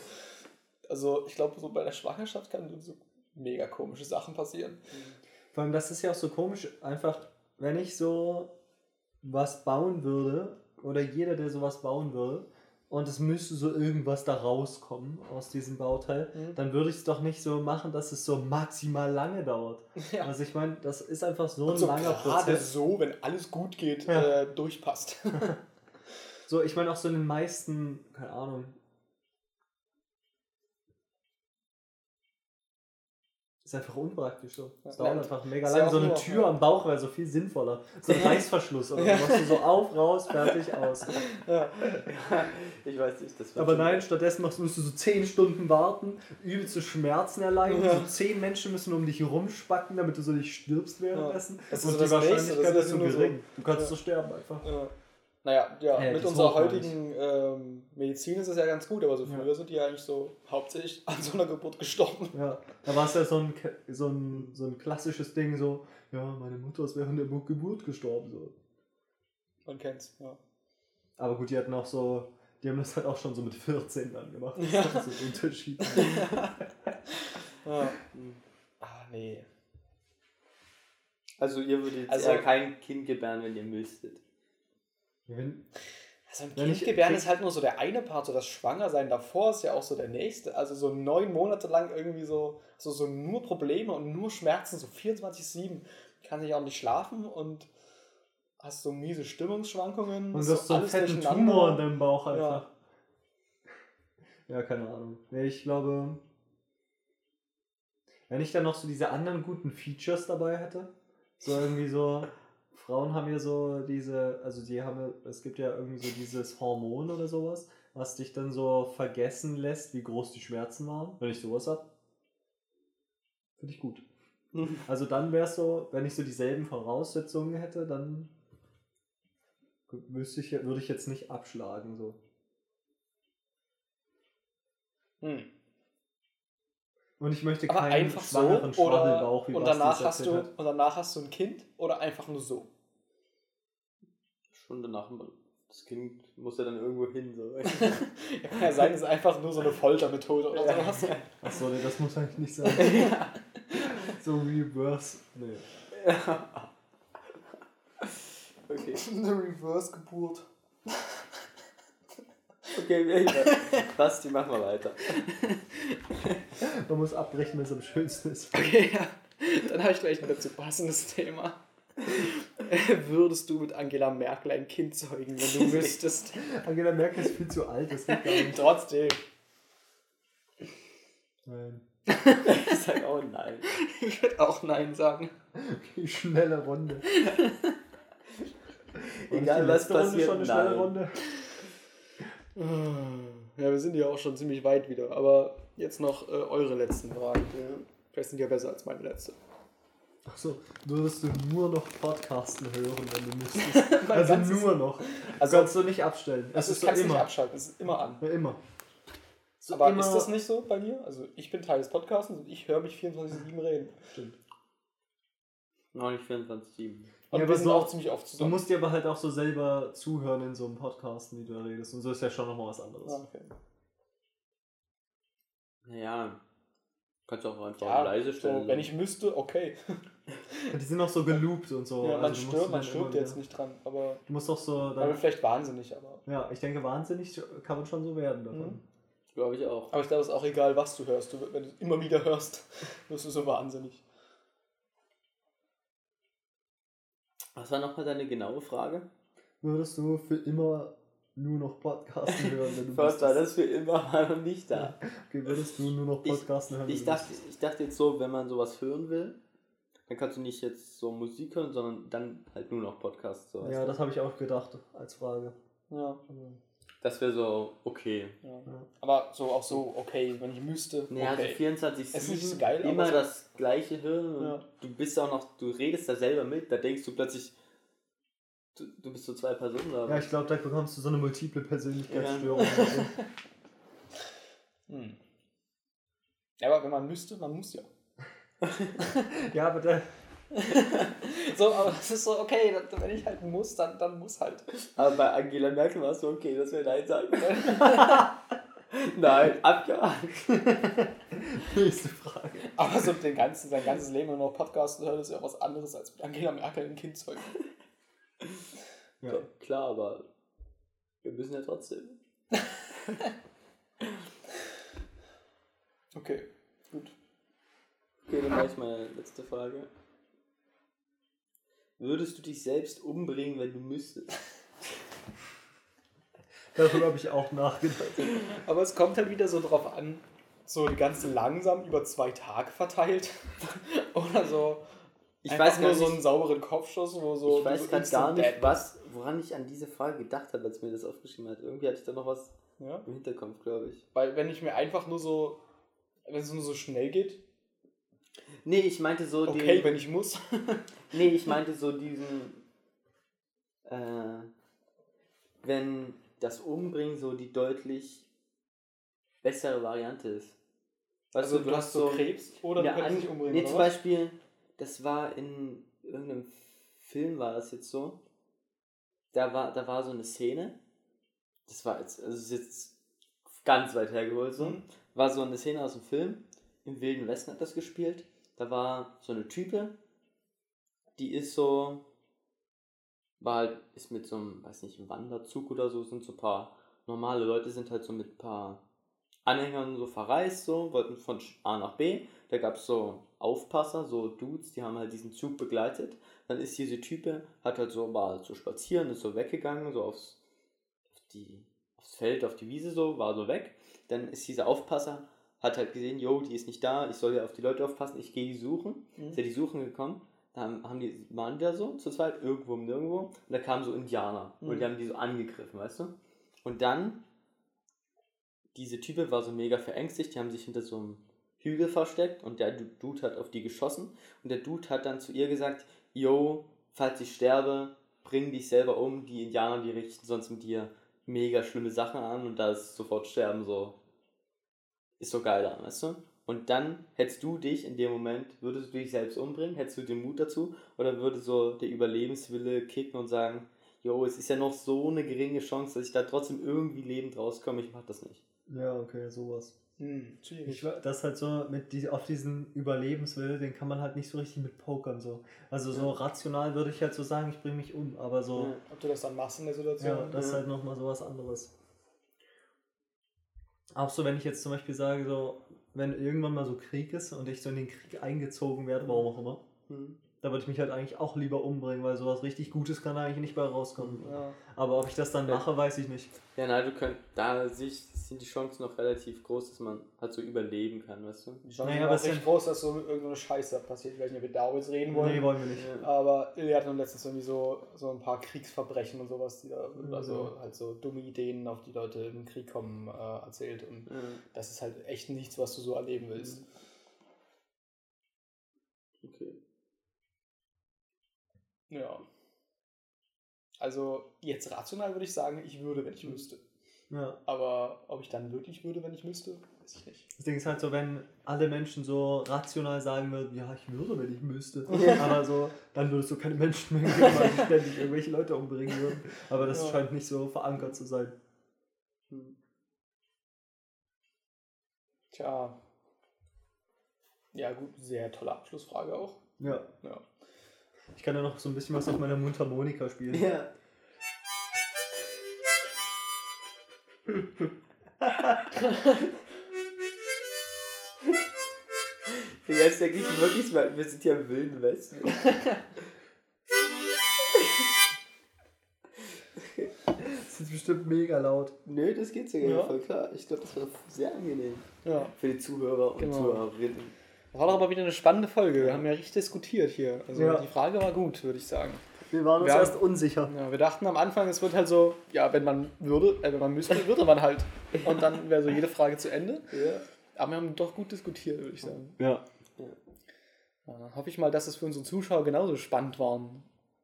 Also, ich glaube, so bei der Schwangerschaft kann so mega komische Sachen passieren. Vor allem, das ist ja auch so komisch, einfach, wenn ich so was bauen würde, oder jeder, der sowas bauen würde, und es müsste so irgendwas da rauskommen aus diesem Bauteil, Mhm. dann würde ich es doch nicht so machen, dass es so maximal lange dauert. Ja. Also ich meine, das ist einfach so ein Und so langer gerade Prozess. so, wenn alles gut geht, Ja. äh, durchpasst. So, ich meine auch so in den meisten, keine Ahnung. Ist einfach unpraktisch so. Es Ja. dauert einfach mega ja lang. So eine Tür am Bauch wäre so viel sinnvoller. So ein Ja. Reißverschluss oder Ja. so. Machst du so auf, raus, fertig, aus. ja. Ich weiß nicht, das wird Aber nein, stattdessen machst, musst du so 10 Stunden warten, übelste Schmerzen erleiden. Ja. So 10 Menschen müssen um dich rumspacken, damit du so nicht stirbst währenddessen. Das ist Und so die das Nächste, Wahrscheinlichkeit das ist so nur so- gering. Du kannst Ja. so sterben einfach. Ja. Naja, ja, Äh, mit unserer heutigen ähm, Medizin ist es ja ganz gut, aber so Ja. früher sind die ja eigentlich so hauptsächlich an so einer Geburt gestorben. Ja, da war es ja so ein, so, ein, so ein klassisches Ding, so, ja, meine Mutter ist während der Bu- Geburt gestorben. So. Man kennt's, ja. Aber gut, die hatten auch so, die haben das halt auch schon so mit 14 dann gemacht. Das Ja. ist so ein Unterschied. ja. Ah, nee. Also ihr würdet jetzt Also- kein Kind gebären, wenn ihr müsstet. Wenn, Also ein Wenn Kind ich- gebären ist halt nur so der eine Part, so das Schwangersein davor ist ja auch so der nächste. Also so neun Monate lang irgendwie so, so, so nur Probleme und nur Schmerzen, so 24-7. Kann nicht auch nicht schlafen und hast so miese Stimmungsschwankungen. und du hast so einen fetten. Tumor in deinem Bauch Ja. einfach. Ja. keine Ahnung. Ich glaube, wenn ich dann noch so diese anderen guten Features dabei hätte, so irgendwie so, Frauen haben ja so diese, also die haben, es gibt ja irgendwie so dieses Hormon oder sowas, was dich dann so vergessen lässt, wie groß die Schmerzen waren. Wenn ich sowas hab, finde ich gut. Also dann wäre es so, wenn ich so dieselben Voraussetzungen hätte, dann müsste ich, würde ich jetzt nicht abschlagen so. Hm. Und ich möchte Aber keinen einfach so schwangeren oder Schwabbelbauch, wie und danach hast du hat. und danach hast du ein Kind oder einfach nur so. Schon danach, das Kind muss ja dann irgendwo hin. So. Ja, kann ja sein, es ist einfach nur so eine Foltermethode oder sowas. Achso, nee, das muss eigentlich nicht sein. so Reverse. Nee. okay. Eine Reverse-Geburt. Okay, wir Basti, machen wir weiter. Man muss abbrechen, wenn es am schönsten ist. Okay, ja. Dann habe ich gleich ein dazu passendes Thema. Würdest du mit Angela Merkel ein Kind zeugen, wenn du müsstest? Angela Merkel ist viel zu alt, das geht gar nicht. Trotzdem. Nein. Ich sag auch nein. Ich würde auch Nein sagen. Okay, schnelle Runde. Egal, was letzte Runde passiert, schon eine schnelle nein. Runde? Ja, wir sind ja auch schon ziemlich weit wieder. Aber jetzt noch äh, eure letzten Fragen. Vielleicht sind ja besser als meine letzte. Achso, würdest du nur noch Podcasten hören, wenn du müsstest? Also nur noch. Also- Also kannst du nicht abstellen. Das ist, so kannst du nicht immer. abschalten, es ist immer an. Ja, immer. So Aber immer- ist das nicht so bei mir? Also ich bin Teil des Podcasts und ich höre mich 24-7 reden. Stimmt. Noch nicht 24-7. Und Ja, wir aber sind auch ziemlich oft Du zusammen. musst dir aber halt auch so selber zuhören in so einem Podcast, wie du da redest. Und so ist ja schon nochmal was anderes. Ah, okay. Naja, kannst du auch einfach Ja, leise stellen. so, wenn ich müsste, okay. Die sind auch so geloopt und so. ja, man also du stirbt, man stirbt jetzt wieder- nicht dran. Aber Du musst doch so. man Dann, wird vielleicht wahnsinnig, aber. ja, ich denke, wahnsinnig kann man schon so werden davon. Mhm. Glaube ich auch. Aber ich glaube, es ist auch egal, was du hörst. Du, wenn du es immer wieder hörst, wirst du so wahnsinnig. Was war nochmal deine genaue Frage? Würdest du für immer nur noch Podcasten hören, wenn du First war das für immer war noch nicht da. Okay, würdest du nur noch Ich- Podcasten hören? wenn Ich dachte, ich dachte jetzt so, wenn man sowas hören will, dann kannst du nicht jetzt so Musik hören, sondern dann halt nur noch Podcasts. So, Ja, du? das habe ich auch gedacht als Frage. Ja. Das wäre so okay. Ja. Aber so auch so, okay, wenn ich müsste. Nee, also okay. 24 Es ist nicht so geil, immer das gleiche Hirn. Ja. Du bist auch noch, du redest da selber mit, da denkst du plötzlich, du, du bist so zwei Personen da. Ja, ich glaube, da bekommst du so eine multiple Persönlichkeitsstörung. Ja. oder so. Hm. Ja, aber wenn man müsste, man muss ja. ja, aber da, So, aber es ist so, okay, wenn ich halt muss, dann, dann muss halt. Aber bei Angela Merkel war es so okay, dass wir Nein sagen. Nein, abgehakt. nächste Frage. Aber so den ganzen, sein ganzes Leben nur noch Podcast hören, ist ja was anderes als mit Angela Merkel ein Kind zeugen. Ja. Klar, aber wir müssen ja trotzdem. Okay, gut. Okay, dann mache ich meine letzte Frage. Würdest du dich selbst umbringen, wenn du müsstest? Darüber habe ich auch nachgedacht. Aber es kommt halt wieder so drauf an, so die ganze langsam über zwei Tage verteilt. Oder so. Ich einfach weiß nur gar so nicht- einen sauberen Kopfschuss, wo so. ich weiß gerade gar nicht, was, woran ich an diese Frage gedacht habe, als mir das aufgeschrieben hat. Irgendwie hatte ich da noch was. Ja? im Hinterkopf, glaube ich. Weil wenn ich mir einfach nur so. Wenn es nur so schnell geht, Nee, ich meinte so okay, den, wenn ich muss. Nee, ich meinte so diesen. Äh, wenn das Umbringen so die deutlich bessere Variante ist. Weißt Also du, hast so Krebs oder ja, du kannst an- dich umbringen. Nee, zum? Beispiel, das war in irgendeinem Film, war das jetzt so. Da war, da war so eine Szene. Das war jetzt, also ist jetzt ganz weit hergeholt so. Mhm. War so eine Szene aus dem Film. Im Wilden Westen hat das gespielt. Da war so eine Type, die ist so, war halt, ist mit so einem, weiß nicht, Wanderzug oder so, sind so ein paar normale Leute, sind halt so mit ein paar Anhängern so verreist, so, wollten von A nach B. Da gab es so Aufpasser, so Dudes, die haben halt diesen Zug begleitet. Dann ist diese Type, hat halt so, war halt so spazieren, ist so weggegangen, so aufs, auf die, aufs Feld, auf die Wiese so, war so weg. Dann ist dieser Aufpasser, hat halt gesehen, yo, die ist nicht da, ich soll ja auf die Leute aufpassen, ich gehe die suchen. Mhm. Ist ja die suchen gekommen. Da haben, die, waren die da so zu zweit, irgendwo und nirgendwo. Und da kamen so Indianer. Und Mhm. die haben die so angegriffen, weißt du? Und dann, diese Type war so mega verängstigt, die haben sich hinter so einem Hügel versteckt und der Du- Dude hat auf die geschossen. Und der Dude hat dann zu ihr gesagt, yo, falls ich sterbe, bring dich selber um. Die Indianer, die richten sonst mit dir mega schlimme Sachen an und da ist sofort Sterben so, ist so geil an, weißt du? Und dann hättest du dich in dem Moment, würdest du dich selbst umbringen, hättest du den Mut dazu oder würde so der Überlebenswille kicken und sagen, jo, es ist ja noch so eine geringe Chance, dass ich da trotzdem irgendwie lebend rauskomme, ich mach das nicht. Ja, okay, sowas. Hm, schwierig. Ich, das halt so mit die, auf diesen Überlebenswille, den kann man halt nicht so richtig mit pokern so. Also so rational würde ich halt so sagen, ich bringe mich um, aber so, Ja. Ob du das dann machst in der Situation? ja, das ist Ja. halt nochmal so was anderes. Auch so, wenn ich jetzt zum Beispiel sage, so, wenn irgendwann mal so Krieg ist und ich so in den Krieg eingezogen werde, warum auch immer, Hm. Da würde ich mich halt eigentlich auch lieber umbringen, weil sowas richtig Gutes kann eigentlich nicht bei rauskommen. Ja. Aber ob ich das dann mache, weiß ich nicht. Ja, nein, du könnt, da sind die Chancen noch relativ groß, dass man halt so überleben kann, weißt du? Die Chance Naja, es recht sind- groß, dass so irgendeine Scheiße passiert. Ich weiß nicht, ob wir darüber jetzt reden wollen. Nee, wollen wir nicht. Ja. Aber Ilja hat dann letztens irgendwie so, so ein paar Kriegsverbrechen und sowas, die da, Ja. also halt so dumme Ideen, auf die Leute im Krieg kommen, äh, erzählt. Und Ja. das ist halt echt nichts, was du so erleben willst. Okay. Ja. Also jetzt rational würde ich sagen, ich würde, wenn ich müsste. Ja. Aber ob ich dann wirklich würde, wenn ich müsste, weiß ich nicht. Das Ding ist halt so, wenn alle Menschen so rational sagen würden, ja, ich würde, wenn ich müsste. Aber so, dann würdest du keine Menschen mehr geben, weil die ständig irgendwelche Leute umbringen würden. Aber das Ja. scheint nicht so verankert zu sein. Hm. Tja. Ja, gut, sehr tolle Abschlussfrage auch. Ja. Ja. Ich kann ja noch so ein bisschen was auf meiner Mundharmonika spielen. Ja. Jetzt denke ich wirklich mal, wir sind ja im Wilden Westen. Das ist bestimmt mega laut. Nö, das geht sogar Ja. voll klar. Ich glaube, das war sehr angenehm Ja. für die Zuhörer und Genau. Zuhörerinnen. War doch aber wieder eine spannende Folge. Wir haben ja richtig diskutiert hier. Also Ja. die Frage war gut, würde ich sagen. Wir waren uns Wir haben- erst unsicher. Ja, wir dachten am Anfang, es wird halt so, ja, wenn man würde, äh, wenn man müsste, würde man halt. Und dann wäre so jede Frage zu Ende. Aber wir haben doch gut diskutiert, würde ich sagen. Ja. Ja, dann hoffe ich mal, dass es für unsere Zuschauer genauso spannend waren.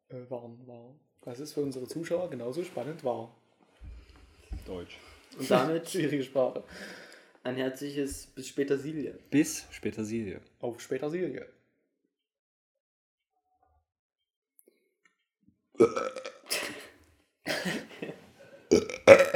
Äh, waren, war. Dass es für unsere Zuschauer genauso spannend war. Deutsch. Und damit Schwierige Sprache. Ein herzliches bis später Silje. Bis später Silje. Auf später Serie.